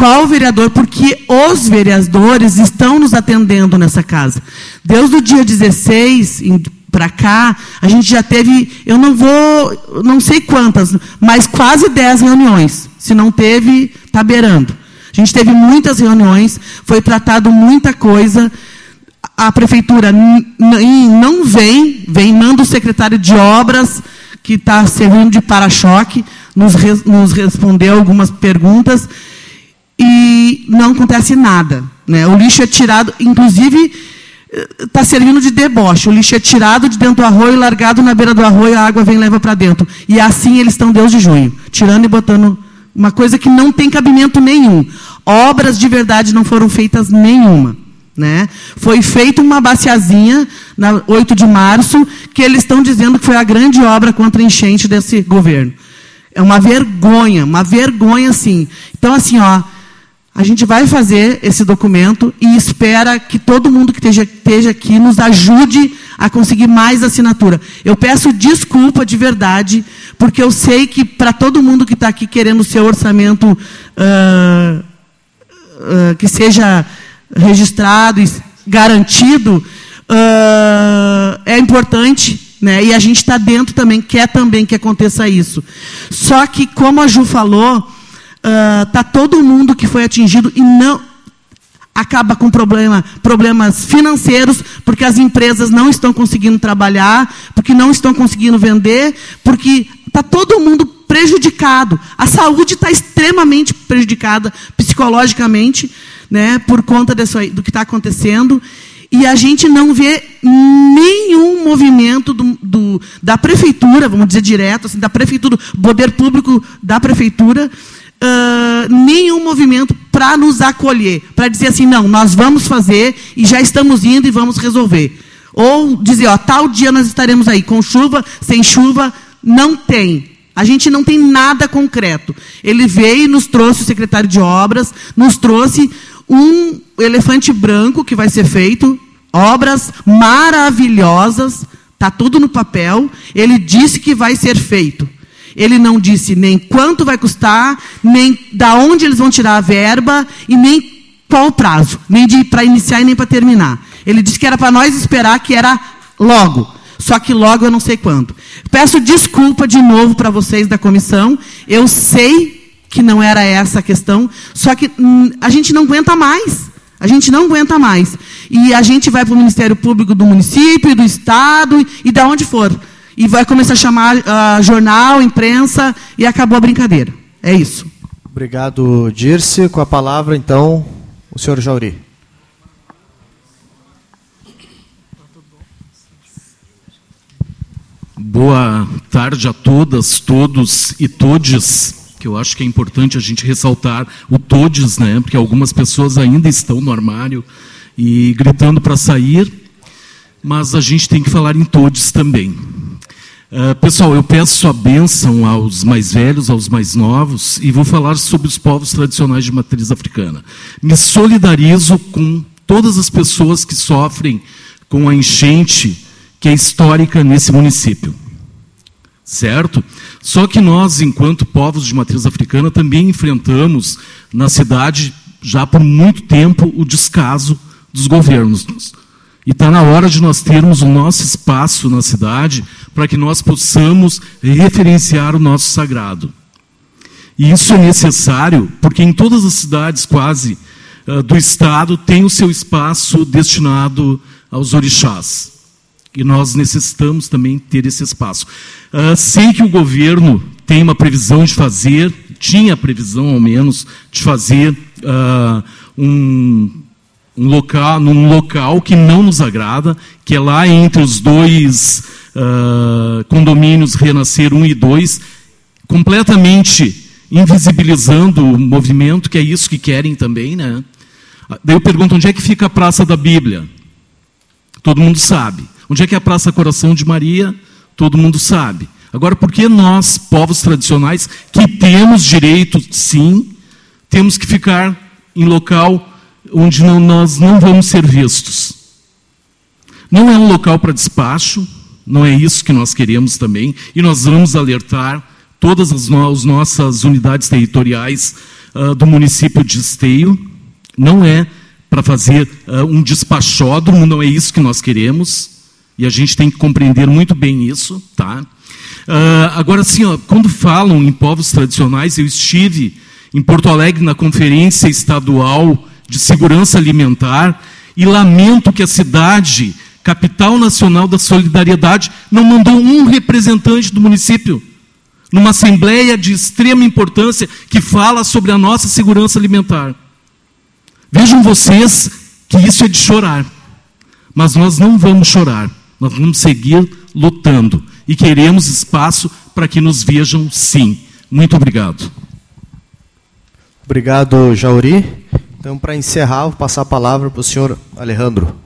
Qual vereador? Porque os vereadores estão nos atendendo nessa casa. Desde o dia 16 para cá, a gente já teve, eu não vou, não sei quantas, mas quase 10 reuniões. Se não teve, está beirando. A gente teve muitas reuniões, foi tratado muita coisa. A prefeitura não vem, vem, manda o secretário de obras, que está servindo de para-choque, nos, nos respondeu algumas perguntas e não acontece nada. Né? O lixo é tirado, inclusive está servindo de deboche. O lixo é tirado de dentro do arroio, largado na beira do arroio, a água vem e leva para dentro. E assim eles estão Deus de junho, tirando e botando uma coisa que não tem cabimento nenhum. Obras de verdade não foram feitas nenhuma. Né? Foi feita uma baciazinha, na 8 de março, que eles estão dizendo que foi a grande obra contra enchente desse governo. É uma vergonha, uma vergonha, sim. Então, assim, ó, a gente vai fazer esse documento e espera que todo mundo que esteja, esteja aqui nos ajude a conseguir mais assinatura. Eu peço desculpa de verdade, porque eu sei que para todo mundo que está aqui querendo o seu orçamento uh, uh, que seja registrado e garantido, uh, é importante. Né? E a gente está dentro também, quer também que aconteça isso. Só que, como a Ju falou, está ah, uh, todo mundo que foi atingido e não acaba com problema, problemas financeiros, porque as empresas não estão conseguindo trabalhar, porque não estão conseguindo vender, porque está todo mundo prejudicado. A saúde está extremamente prejudicada psicologicamente, né, por conta disso aí, do que está acontecendo. E a gente não vê nenhum movimento do, do, da prefeitura, vamos dizer direto, assim, da prefeitura, do poder público da prefeitura, uh, nenhum movimento para nos acolher, para dizer assim, não, nós vamos fazer e já estamos indo e vamos resolver. Ou dizer, ó, tal dia nós estaremos aí, com chuva, sem chuva, não tem. A gente não tem nada concreto. Ele veio e nos trouxe o secretário de obras, nos trouxe um elefante branco que vai ser feito, obras maravilhosas, está tudo no papel. Ele disse que vai ser feito. Ele não disse nem quanto vai custar, nem da onde eles vão tirar a verba e nem qual o prazo, nem para iniciar e nem para terminar. Ele disse que era para nós esperar que era logo. Só que logo eu não sei quando. Peço desculpa de novo para vocês da comissão. Eu sei que não era essa a questão, só que hum, a gente não aguenta mais. A gente não aguenta mais. E a gente vai para o Ministério Público do município, do Estado e de onde for. E vai começar a chamar uh, jornal, imprensa e acabou a brincadeira. É isso. Obrigado, Dirce. Com a palavra, então, o senhor Jauri. Boa tarde a todas, todos e todes, que eu acho que é importante a gente ressaltar o todes, né? Porque algumas pessoas ainda estão no armário e gritando para sair, mas a gente tem que falar em todes também. Uh, pessoal, eu peço a bênção aos mais velhos, aos mais novos, e vou falar sobre os povos tradicionais de matriz africana. Me solidarizo com todas as pessoas que sofrem com a enchente que é histórica nesse município. Certo? Só que nós, enquanto povos de matriz africana, também enfrentamos na cidade, já por muito tempo, o descaso dos governos. E está na hora de nós termos o nosso espaço na cidade para que nós possamos referenciar o nosso sagrado. E isso é necessário porque em todas as cidades quase uh, do estado tem o seu espaço destinado aos orixás. E nós necessitamos também ter esse espaço. Uh, sei que o governo tem uma previsão de fazer, tinha previsão ao menos, de fazer uh, um, um, local, num local que não nos agrada, que é lá entre os dois uh, condomínios Renascer 1 e 2, completamente invisibilizando o movimento, que é isso que querem também. Né? Daí eu pergunto, onde é que fica a Praça da Bíblia? Todo mundo sabe. Onde é que é a Praça Coração de Maria? Todo mundo sabe. Agora, por que nós, povos tradicionais, que temos direito, sim, temos que ficar em local onde não, nós não vamos ser vistos? Não é um local para despacho, não é isso que nós queremos também, e nós vamos alertar todas as, no, as nossas unidades territoriais uh, do município de Esteio. Não é para fazer uh, um despachódromo, não é isso que nós queremos. E a gente tem que compreender muito bem isso, tá? Uh, agora, ó, quando falam em povos tradicionais, eu estive em Porto Alegre na Conferência Estadual de Segurança Alimentar e lamento que a cidade, capital nacional da solidariedade, não mandou um representante do município numa assembleia de extrema importância que fala sobre a nossa segurança alimentar. Vejam vocês que isso é de chorar. Mas nós não vamos chorar. Nós vamos seguir lutando e queremos espaço para que nos vejam sim. Muito obrigado. Obrigado, Jauri. Então, para encerrar, vou passar a palavra para o senhor Alejandro.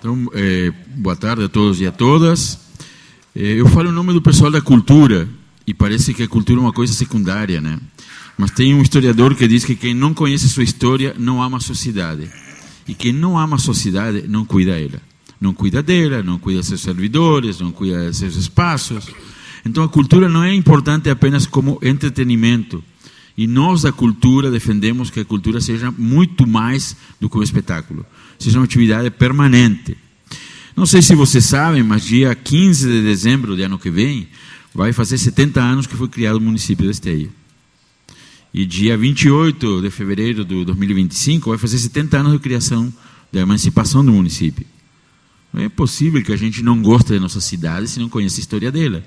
Então, é, boa tarde a todos e a todas. É, eu falo em nome do pessoal da cultura, e parece que a cultura é uma coisa secundária, né? Mas tem um historiador que diz que quem não conhece sua história não ama a sociedade. E quem não ama a sociedade não cuida dela. Não cuida dela, não cuida de seus servidores, não cuida de seus espaços. Então a cultura não é importante apenas como entretenimento. E nós da cultura defendemos que a cultura seja muito mais do que um espetáculo. Seja uma atividade permanente. Não sei se vocês sabem, mas dia 15 de dezembro do ano que vem vai fazer 70 anos que foi criado o município de Esteia. E dia 28 de fevereiro de 2025 vai fazer 70 anos de criação, da emancipação do município. Não é possível que a gente não goste da nossa cidade se não conhece a história dela.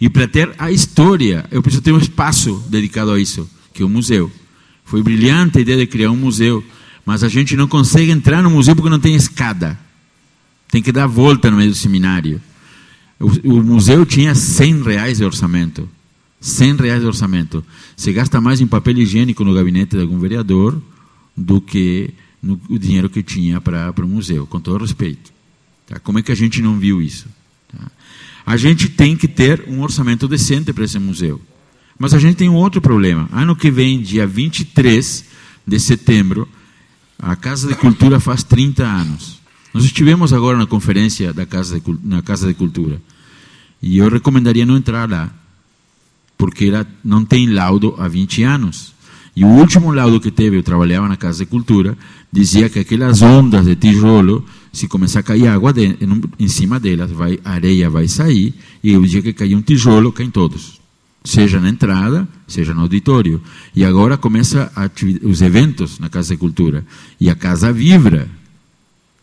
E para ter a história, eu preciso ter um espaço dedicado a isso, que é o museu. Foi brilhante a ideia de criar um museu, mas a gente não consegue entrar no museu porque não tem escada. Tem que dar volta no meio do seminário. O, o museu tinha 100 reais de orçamento. 100 reais de orçamento. Você gasta mais em papel higiênico no gabinete de algum vereador do que no, o dinheiro que tinha para o museu, com todo respeito. Tá? Como é que a gente não viu isso? Tá? A gente tem que ter um orçamento decente para esse museu. Mas a gente tem um outro problema. Ano que vem, dia 23 de setembro, a Casa de Cultura faz 30 anos. Nós estivemos agora na conferência da Casa de, na Casa de Cultura. E eu recomendaria não entrar lá, porque ela não tem laudo há 20 anos. E o último laudo que teve, eu trabalhava na Casa de Cultura, dizia que aquelas ondas de tijolo, se começar a cair água de, em, em, cima delas, vai, a areia vai sair, e o dia que cair um tijolo, caem todos. Seja na entrada, seja no auditório. E agora começa os eventos na Casa de Cultura. E a casa vibra.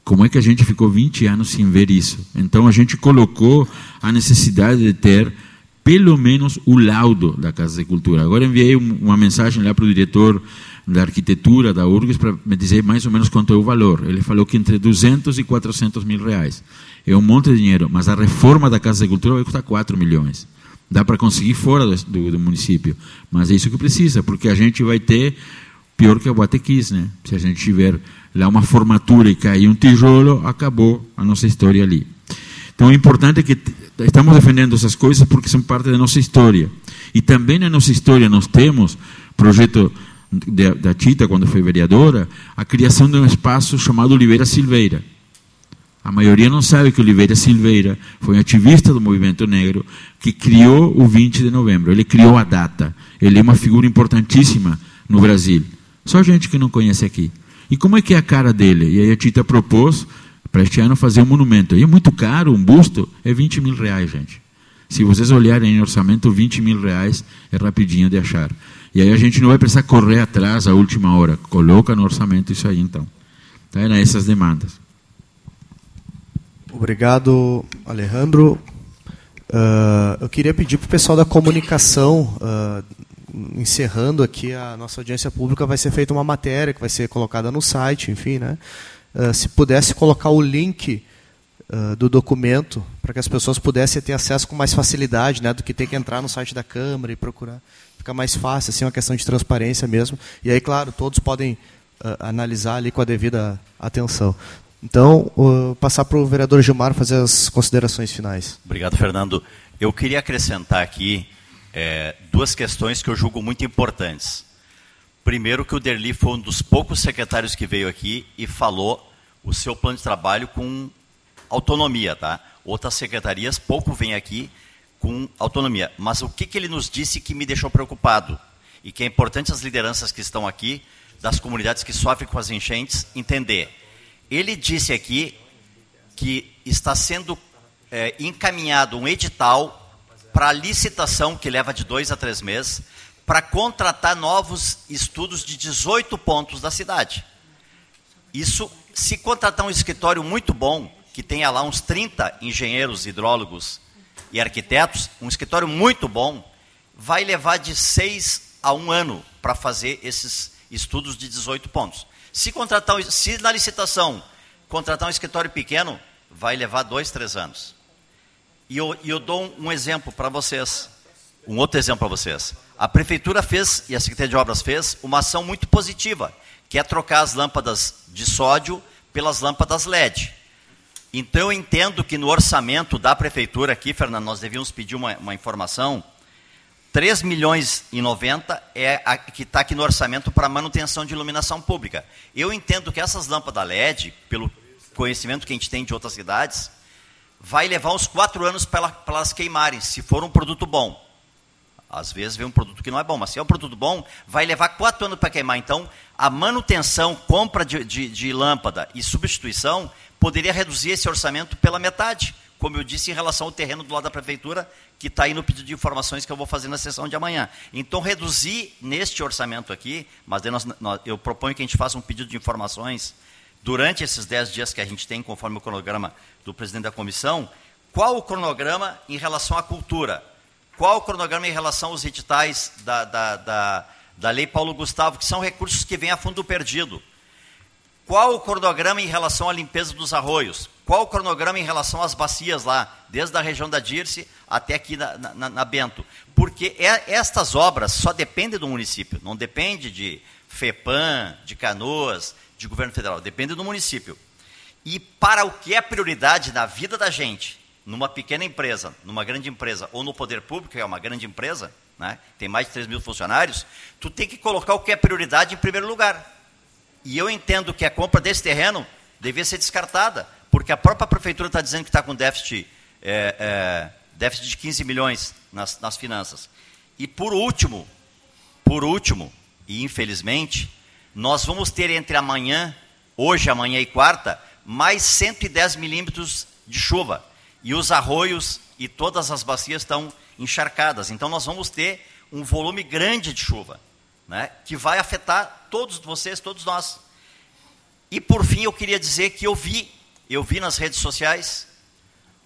Como é que a gente ficou 20 anos sem ver isso? Então a gente colocou a necessidade de ter pelo menos o laudo da Casa de Cultura. Agora enviei uma mensagem lá para o diretor da arquitetura da URGS para me dizer mais ou menos quanto é o valor. Ele falou que entre 200 e 400 mil reais. É um monte de dinheiro, mas a reforma da Casa de Cultura vai custar 4 milhões. Dá para conseguir fora do, do, município, mas é isso que precisa, porque a gente vai ter pior que a Boatequis, né? Se a gente tiver lá uma formatura e cair um tijolo, acabou a nossa história ali. Então, o importante é que estamos defendendo essas coisas porque são parte da nossa história. E também na nossa história nós temos, projeto da Tita, quando foi vereadora, a criação de um espaço chamado Oliveira Silveira. A maioria não sabe que Oliveira Silveira foi um ativista do movimento negro que criou o 20 de novembro. Ele criou a data. Ele é uma figura importantíssima no Brasil. Só gente que não conhece aqui. E como é que é a cara dele? E aí a Tita propôs para este ano fazer um monumento. E é muito caro, um busto é 20 mil reais, gente. Se vocês olharem em orçamento, 20 mil reais é rapidinho de achar. E aí a gente não vai precisar correr atrás a última hora. Coloca no orçamento isso aí, então. Tá? Era essas demandas. Obrigado, Alejandro. Uh, eu queria pedir para o pessoal da comunicação, uh, encerrando aqui a nossa audiência pública, vai ser feita uma matéria que vai ser colocada no site, enfim, né? Uh, se pudesse colocar o link uh, do documento para que as pessoas pudessem ter acesso com mais facilidade, né, do que ter que entrar no site da Câmara e procurar. Fica mais fácil, assim, uma questão de transparência mesmo. E aí, claro, todos podem uh, analisar ali com a devida atenção. Então, passar para o vereador Gilmar fazer as considerações finais. Obrigado, Fernando. Eu queria acrescentar aqui é, duas questões que eu julgo muito importantes. Primeiro, que o Derli foi um dos poucos secretários que veio aqui e falou o seu plano de trabalho com autonomia, tá? Outras secretarias pouco vêm aqui com autonomia. Mas o que, que ele nos disse que me deixou preocupado e que é importante as lideranças que estão aqui, das comunidades que sofrem com as enchentes, entender. Ele disse aqui que está sendo é, encaminhado um edital para licitação que leva de dois a três meses para contratar novos estudos de 18 pontos da cidade. Isso, se contratar um escritório muito bom, que tenha lá uns 30 engenheiros, hidrólogos e arquitetos, um escritório muito bom, vai levar de 6 a um ano para fazer esses estudos de 18 pontos. Se, contratar, se na licitação contratar um escritório pequeno, vai levar dois, três anos. E eu, eu dou um exemplo para vocês, um outro exemplo para vocês. A prefeitura fez, e a Secretaria de Obras fez, uma ação muito positiva, que é trocar as lâmpadas de sódio pelas lâmpadas LED. Então eu entendo que no orçamento da prefeitura aqui, Fernando, nós devíamos pedir uma, uma informação. 3 milhões e 90 é a que está aqui no orçamento para manutenção de iluminação pública. Eu entendo que essas lâmpadas LED, pelo conhecimento que a gente tem de outras cidades, vai levar uns quatro anos para elas queimarem, se for um produto bom. Às vezes vem um produto que não é bom, mas se é um produto bom, vai levar quatro anos para queimar. Então, a manutenção, compra de, de, de, lâmpada e substituição poderia reduzir esse orçamento pela metade, como eu disse em relação ao terreno do lado da prefeitura, que está aí no pedido de informações que eu vou fazer na sessão de amanhã. Então, reduzir neste orçamento aqui, mas nós, nós, eu proponho que a gente faça um pedido de informações durante esses dez dias que a gente tem, conforme o cronograma do presidente da comissão, qual o cronograma em relação à cultura? Qual o cronograma em relação aos editais da, da, da, da Lei Paulo Gustavo, que são recursos que vêm a fundo perdido? Qual o cronograma em relação à limpeza dos arroios? Qual o cronograma em relação às bacias lá, desde a região da Dirce até aqui na, na, na Bento? Porque é, estas obras só dependem do município, não depende de FEPAM, de Canoas, de governo federal, depende do município. E para o que é prioridade na vida da gente, numa pequena empresa, numa grande empresa, ou no poder público, que é uma grande empresa, né, tem mais de 3 mil funcionários, tu tem que colocar o que é prioridade em primeiro lugar. E eu entendo que a compra desse terreno devia ser descartada, porque a própria prefeitura está dizendo que está com déficit, é, é, déficit de 15 milhões nas, nas finanças. E por último, por último, e infelizmente, nós vamos ter entre amanhã, hoje, amanhã e quarta, mais 110 milímetros de chuva. E os arroios e todas as bacias estão encharcadas. Então nós vamos ter um volume grande de chuva né, que vai afetar todos vocês, todos nós. E por fim eu queria dizer que eu vi, eu vi nas redes sociais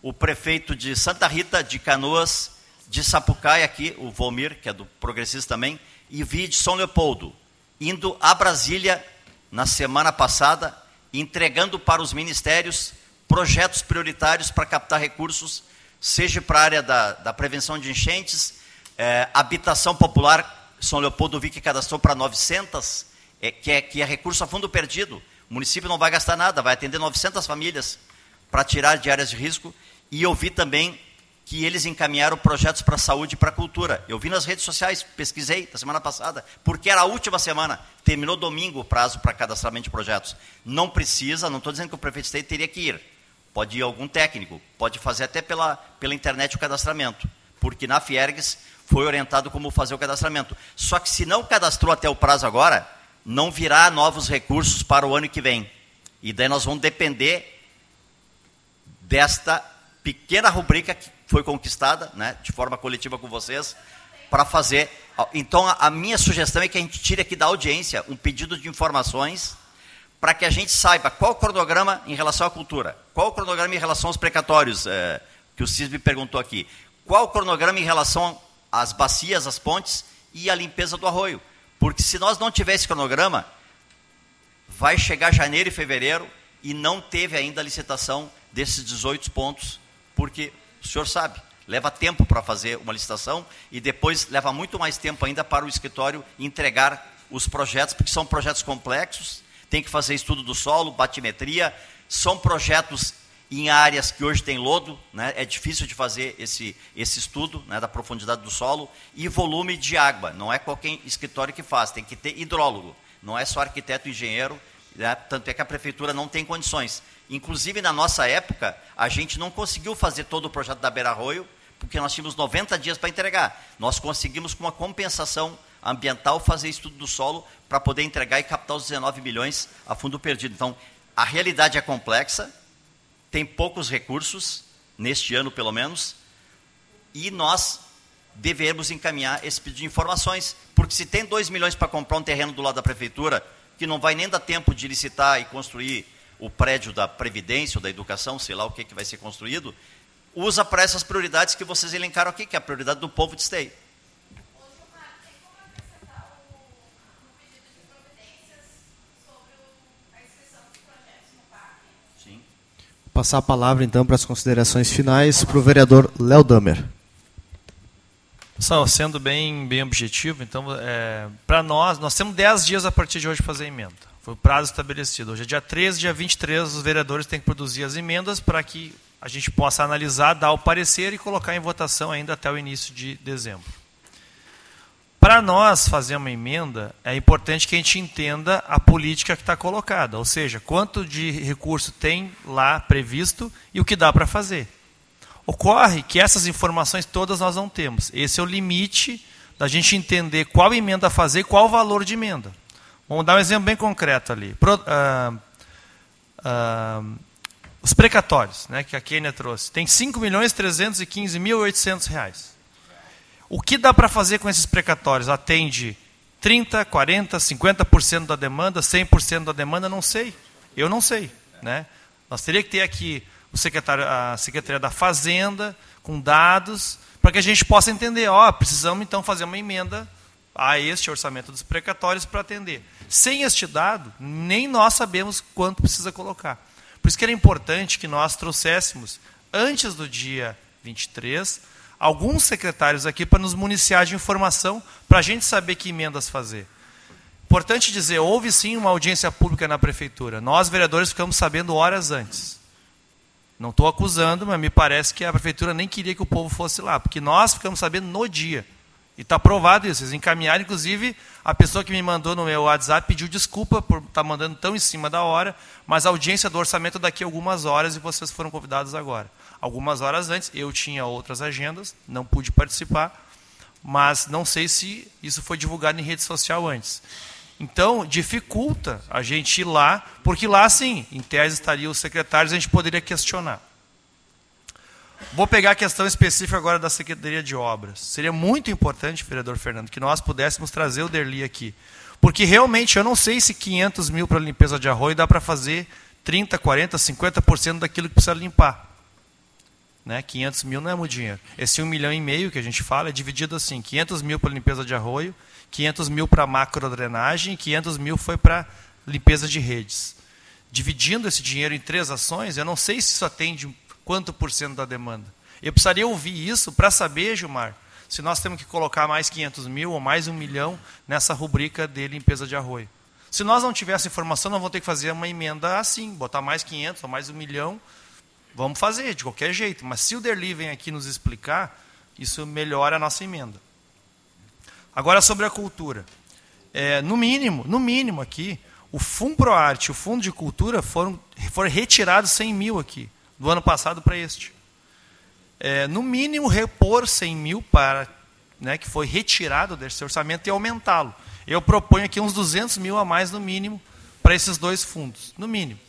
o prefeito de Santa Rita, de Canoas, de Sapucaia aqui, o Volmir, que é do Progressista também, e vi de São Leopoldo, indo a Brasília na semana passada, entregando para os ministérios projetos prioritários para captar recursos, seja para a área da, da prevenção de enchentes, é, habitação popular são Leopoldo vi que cadastrou para 900, é, que, é, que é recurso a fundo perdido. O município não vai gastar nada, vai atender 900 famílias para tirar de áreas de risco. E eu vi também que eles encaminharam projetos para a saúde e para a cultura. Eu vi nas redes sociais, pesquisei na semana passada, porque era a última semana, terminou domingo o prazo para cadastramento de projetos. Não precisa, não estou dizendo que o prefeito de teria que ir. Pode ir algum técnico, pode fazer até pela, pela internet o cadastramento, porque na Fiergues foi orientado como fazer o cadastramento. Só que se não cadastrou até o prazo agora, não virá novos recursos para o ano que vem. E daí nós vamos depender desta pequena rubrica que foi conquistada, né, de forma coletiva com vocês, para fazer. Então, a minha sugestão é que a gente tire aqui da audiência um pedido de informações para que a gente saiba qual o cronograma em relação à cultura, qual o cronograma em relação aos precatórios, é, que o CIS me perguntou aqui, qual o cronograma em relação as bacias, as pontes e a limpeza do arroio. Porque se nós não tiver esse cronograma, vai chegar janeiro e fevereiro e não teve ainda a licitação desses 18 pontos, porque o senhor sabe, leva tempo para fazer uma licitação e depois leva muito mais tempo ainda para o escritório entregar os projetos, porque são projetos complexos, tem que fazer estudo do solo, batimetria, são projetos em áreas que hoje tem lodo, né, é difícil de fazer esse, esse estudo né, da profundidade do solo, e volume de água. Não é qualquer escritório que faz, tem que ter hidrólogo, não é só arquiteto e engenheiro, né, tanto é que a prefeitura não tem condições. Inclusive, na nossa época, a gente não conseguiu fazer todo o projeto da Beira Arroio, porque nós tínhamos 90 dias para entregar. Nós conseguimos, com uma compensação ambiental, fazer estudo do solo para poder entregar e captar os 19 milhões a fundo perdido. Então, a realidade é complexa, tem poucos recursos, neste ano pelo menos, e nós devemos encaminhar esse pedido de informações, porque se tem 2 milhões para comprar um terreno do lado da prefeitura, que não vai nem dar tempo de licitar e construir o prédio da Previdência ou da Educação, sei lá o que, que vai ser construído, usa para essas prioridades que vocês elencaram aqui, que é a prioridade do povo de Esteio. Passar a palavra então para as considerações finais para o vereador Léo Damer. Pessoal, sendo bem, bem objetivo, então, é, para nós, nós temos 10 dias a partir de hoje para fazer emenda. Foi o prazo estabelecido. Hoje é dia 13, dia 23, os vereadores têm que produzir as emendas para que a gente possa analisar, dar o parecer e colocar em votação ainda até o início de dezembro para nós fazer uma emenda, é importante que a gente entenda a política que está colocada, ou seja, quanto de recurso tem lá previsto e o que dá para fazer. Ocorre que essas informações todas nós não temos. Esse é o limite da gente entender qual emenda fazer e qual o valor de emenda. Vamos dar um exemplo bem concreto ali. Pro, ah, ah, os precatórios, né, que a Kenia trouxe, tem R$ 5.315.800. O que dá para fazer com esses precatórios? Atende 30, 40, 50% da demanda, 100% da demanda? Não sei. Eu não sei. Né? Nós teríamos que ter aqui o secretário, a Secretaria da Fazenda, com dados, para que a gente possa entender, ó, precisamos então fazer uma emenda a este orçamento dos precatórios para atender. Sem este dado, nem nós sabemos quanto precisa colocar. Por isso que era importante que nós trouxéssemos, antes do dia 23, alguns secretários aqui para nos municiar de informação, para a gente saber que emendas fazer. Importante dizer, houve sim uma audiência pública na prefeitura. Nós, vereadores, ficamos sabendo horas antes. Não estou acusando, mas me parece que a prefeitura nem queria que o povo fosse lá, porque nós ficamos sabendo no dia. E está provado isso. Eles encaminharam, inclusive, a pessoa que me mandou no meu WhatsApp pediu desculpa por estar tá mandando tão em cima da hora, mas a audiência do orçamento é daqui a algumas horas e vocês foram convidados agora. Algumas horas antes, eu tinha outras agendas, não pude participar, mas não sei se isso foi divulgado em rede social antes. Então, dificulta a gente ir lá, porque lá, sim, em tese estariam os secretários, a gente poderia questionar. Vou pegar a questão específica agora da Secretaria de Obras. Seria muito importante, vereador Fernando, que nós pudéssemos trazer o Derli aqui. Porque realmente eu não sei se 500 mil para limpeza de arroio dá para fazer 30, 40, 50% daquilo que precisa limpar. Né? 500 mil não é muito dinheiro. Esse 1 milhão e meio que a gente fala é dividido assim: 500 mil para limpeza de arroio, 500 mil para macrodrenagem e 500 mil foi para limpeza de redes. Dividindo esse dinheiro em três ações, eu não sei se isso atende quanto por cento da demanda. Eu precisaria ouvir isso para saber, Gilmar, se nós temos que colocar mais 500 mil ou mais um milhão nessa rubrica de limpeza de arroio. Se nós não tivéssemos informação, nós vamos ter que fazer uma emenda assim, botar mais 500 ou mais um milhão, vamos fazer de qualquer jeito. Mas se o Derli vem aqui nos explicar, isso melhora a nossa emenda. Agora sobre a cultura. É, no mínimo, no mínimo aqui, o FUNPROARTE e o Fundo de Cultura foram, foram retirados 100 mil aqui do ano passado para este. É, no mínimo, repor 100 mil para, né, que foi retirado desse orçamento e aumentá-lo. Eu proponho aqui uns 200 mil a mais no mínimo para esses dois fundos, no mínimo.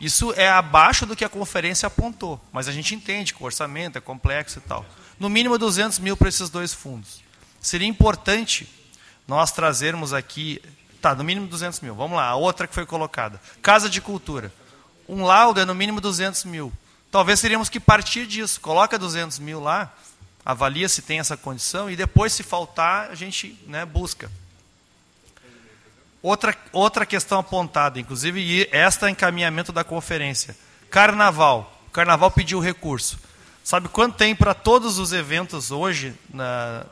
Isso é abaixo do que a conferência apontou, mas a gente entende que o orçamento é complexo e tal. No mínimo 200 mil para esses dois fundos. Seria importante nós trazermos aqui, tá, no mínimo 200 mil. Vamos lá, a outra que foi colocada, Casa de Cultura um laudo é no mínimo 200 mil. Talvez teríamos que partir disso. Coloca 200 mil lá, avalia se tem essa condição e depois, se faltar, a gente né, busca. Outra, outra questão apontada, inclusive, e esta é encaminhamento da conferência. Carnaval. O Carnaval pediu recurso. Sabe quanto tem para todos os eventos hoje na,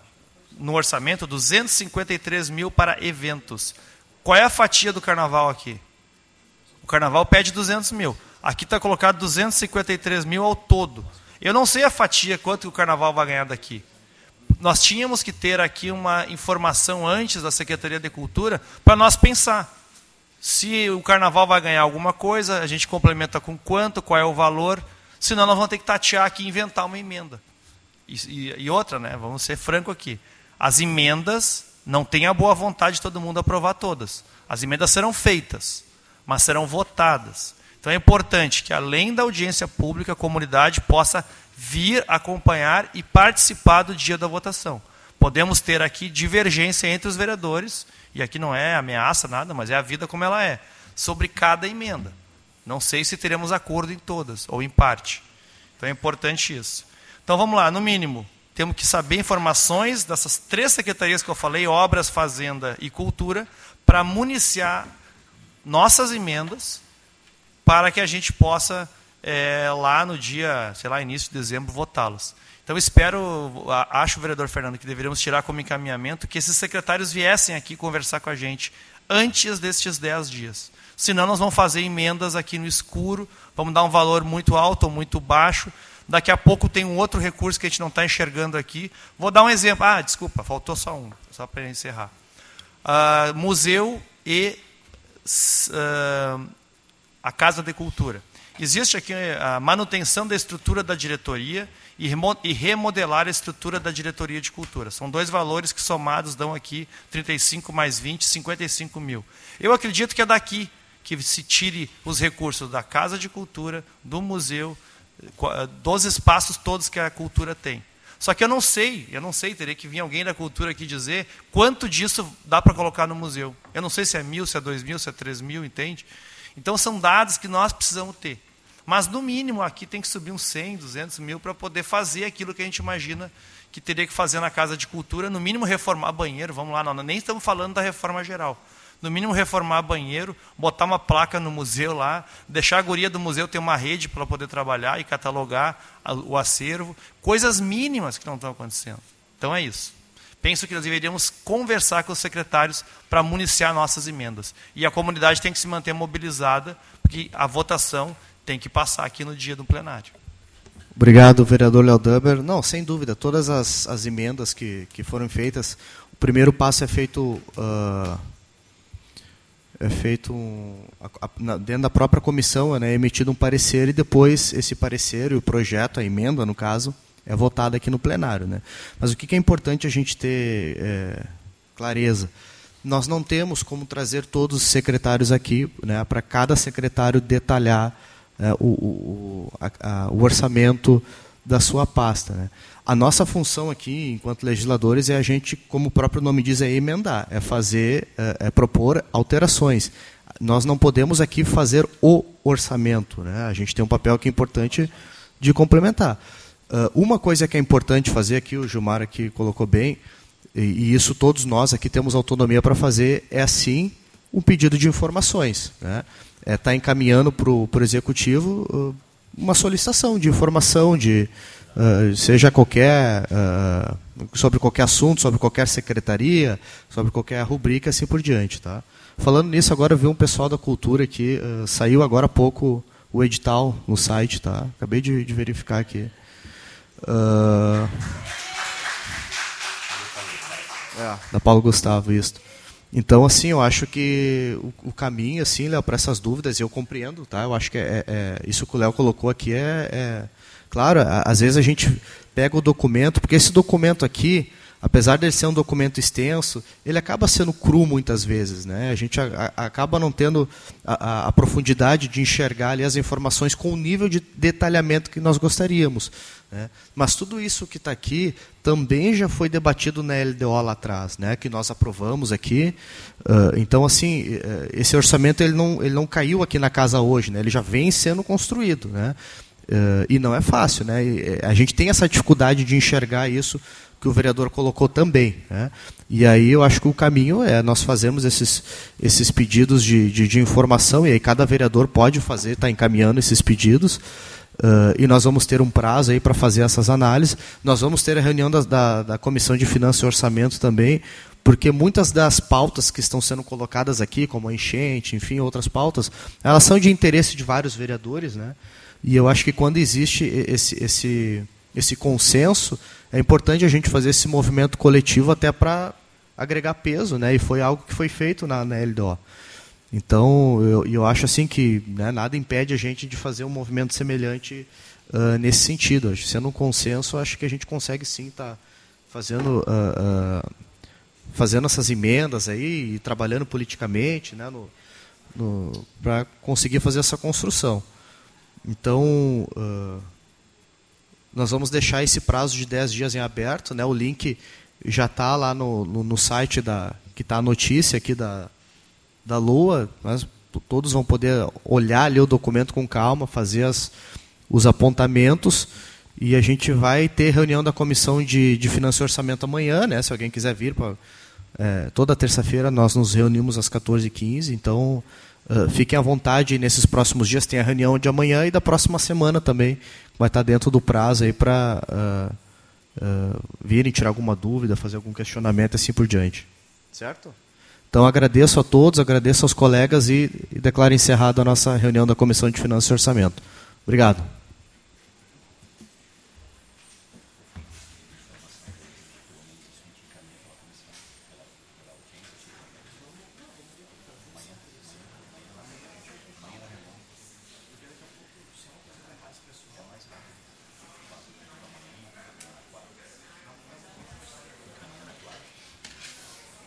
no orçamento? 253 mil para eventos. Qual é a fatia do Carnaval aqui? O carnaval pede 200 mil. Aqui está colocado 253 mil ao todo. Eu não sei a fatia quanto o carnaval vai ganhar daqui. Nós tínhamos que ter aqui uma informação antes da Secretaria de Cultura para nós pensar. Se o carnaval vai ganhar alguma coisa, a gente complementa com quanto, qual é o valor. Senão nós vamos ter que tatear aqui e inventar uma emenda. E, e, e outra, né? vamos ser franco aqui. As emendas não tem a boa vontade de todo mundo aprovar todas. As emendas serão feitas mas serão votadas. Então é importante que, além da audiência pública, a comunidade possa vir acompanhar e participar do dia da votação. Podemos ter aqui divergência entre os vereadores, e aqui não é ameaça, nada, mas é a vida como ela é, sobre cada emenda. Não sei se teremos acordo em todas, ou em parte. Então é importante isso. Então vamos lá, no mínimo, temos que saber informações dessas três secretarias que eu falei, obras, fazenda e cultura, para municiar nossas emendas para que a gente possa, é, lá no dia, sei lá, início de dezembro, votá-las. Então, espero, acho, vereador Fernando, que deveríamos tirar como encaminhamento que esses secretários viessem aqui conversar com a gente antes destes 10 dias. Senão, nós vamos fazer emendas aqui no escuro, vamos dar um valor muito alto ou muito baixo. Daqui a pouco tem um outro recurso que a gente não está enxergando aqui. Vou dar um exemplo. Ah, desculpa, faltou só um, só para encerrar. Uh, museu e uh, a Casa de Cultura. Existe aqui a manutenção da estrutura da diretoria e remodelar a estrutura da diretoria de cultura. São dois valores que somados dão aqui 35 mais 20, 55 mil. Eu acredito que é daqui que se tire os recursos da Casa de Cultura, do museu, dos espaços todos que a cultura tem. Só que eu não sei, eu não sei, teria que vir alguém da cultura aqui dizer quanto disso dá para colocar no museu. Eu não sei se é mil, se é dois mil, se é três mil, entende? Então são dados que nós precisamos ter. Mas, no mínimo, aqui tem que subir uns 100, 200 mil para poder fazer aquilo que a gente imagina que teria que fazer na Casa de Cultura, no mínimo reformar banheiro, vamos lá, não, nem estamos falando da reforma geral. No mínimo reformar banheiro, botar uma placa no museu lá, deixar a guria do museu ter uma rede para poder trabalhar e catalogar o acervo, coisas mínimas que não estão acontecendo. Então é isso. Penso que nós deveríamos conversar com os secretários para municiar nossas emendas. E a comunidade tem que se manter mobilizada, porque a votação tem que passar aqui no dia do plenário. Obrigado, vereador Léo Duber. Não, sem dúvida, todas as, as emendas que, que foram feitas, o primeiro passo é feito, uh, é feito um, a, dentro da própria comissão, né, é emitido um parecer e depois esse parecer e o projeto, a emenda no caso, é votado aqui no plenário. Né. Mas o que é importante a gente ter é, clareza? Nós não temos como trazer todos os secretários aqui, né, para cada secretário detalhar é, o, o, a, a, o, orçamento da sua pasta. Né? A nossa função aqui, enquanto legisladores, é a gente, como o próprio nome diz, é emendar, é fazer, é, é propor alterações. Nós não podemos aqui fazer o orçamento. Né? A gente tem um papel que é importante de complementar. Uh, uma coisa que é importante fazer aqui, o Gilmar aqui colocou bem, e, e isso todos nós aqui temos autonomia para fazer, é assim um pedido de informações. Né? Está é, tá encaminhando para o executivo uh, uma solicitação de informação, de uh, seja qualquer uh, sobre qualquer assunto, sobre qualquer secretaria, sobre qualquer rubrica, assim por diante, tá? Falando nisso, agora eu vi um pessoal da cultura que saiu agora há pouco o edital no site, tá? Acabei de, de verificar aqui. É, da Paulo Gustavo, isso. Então, assim, eu acho que o, o caminho, assim, Léo, para essas dúvidas, eu compreendo, tá? Eu acho que é, é isso que o Léo colocou aqui é, é claro. Às vezes a gente pega o documento, porque esse documento aqui, apesar de ser um documento extenso, ele acaba sendo cru muitas vezes, né? A gente a, a, acaba não tendo a, a, profundidade de enxergar ali as informações com o nível de detalhamento que nós gostaríamos. Né? Mas tudo isso que está aqui também já foi debatido na LDO lá atrás, né? que nós aprovamos aqui. Uh, então, assim, uh, esse orçamento ele não, ele não caiu aqui na casa hoje, né? ele já vem sendo construído. Né? Uh, e não é fácil. Né? Eh, a gente tem essa dificuldade de enxergar isso que o vereador colocou também. Né? E aí eu acho que o caminho é nós fazemos esses, esses pedidos de, de, de informação, e aí cada vereador pode fazer, está encaminhando esses pedidos. Uh, e nós vamos ter um prazo aí para fazer essas análises. Nós vamos ter a reunião da, da, da, Comissão de Finanças e Orçamento também, porque muitas das pautas que estão sendo colocadas aqui, como a enchente, enfim, outras pautas, elas são de interesse de vários vereadores, né? E eu acho que quando existe esse, esse, esse consenso, é importante a gente fazer esse movimento coletivo até para agregar peso, né? E foi algo que foi feito na, na LDO. Então, eu, eu acho assim que né, nada impede a gente de fazer um movimento semelhante uh, nesse sentido. Sendo um consenso, acho que a gente consegue sim estar tá fazendo, uh, uh, fazendo essas emendas aí e trabalhando politicamente né, no, no para conseguir fazer essa construção. Então, nós vamos deixar esse prazo de 10 dias em aberto. Né, o link já está lá no, no, no site da, que está a notícia aqui da, da Lua, mas todos vão poder olhar ali o documento com calma, fazer as, os apontamentos e a gente vai ter reunião da comissão de, de finanças e orçamento amanhã, né? Se alguém quiser vir para é, toda terça-feira nós nos reunimos às 14h15, então uh, fiquem à vontade nesses próximos dias tem a reunião de amanhã e da próxima semana também vai estar dentro do prazo aí para uh, uh, virem tirar alguma dúvida, fazer algum questionamento assim por diante, certo? Então agradeço a todos, agradeço aos colegas e, e declaro encerrada a nossa reunião da Comissão de Finanças e Orçamento. Obrigado.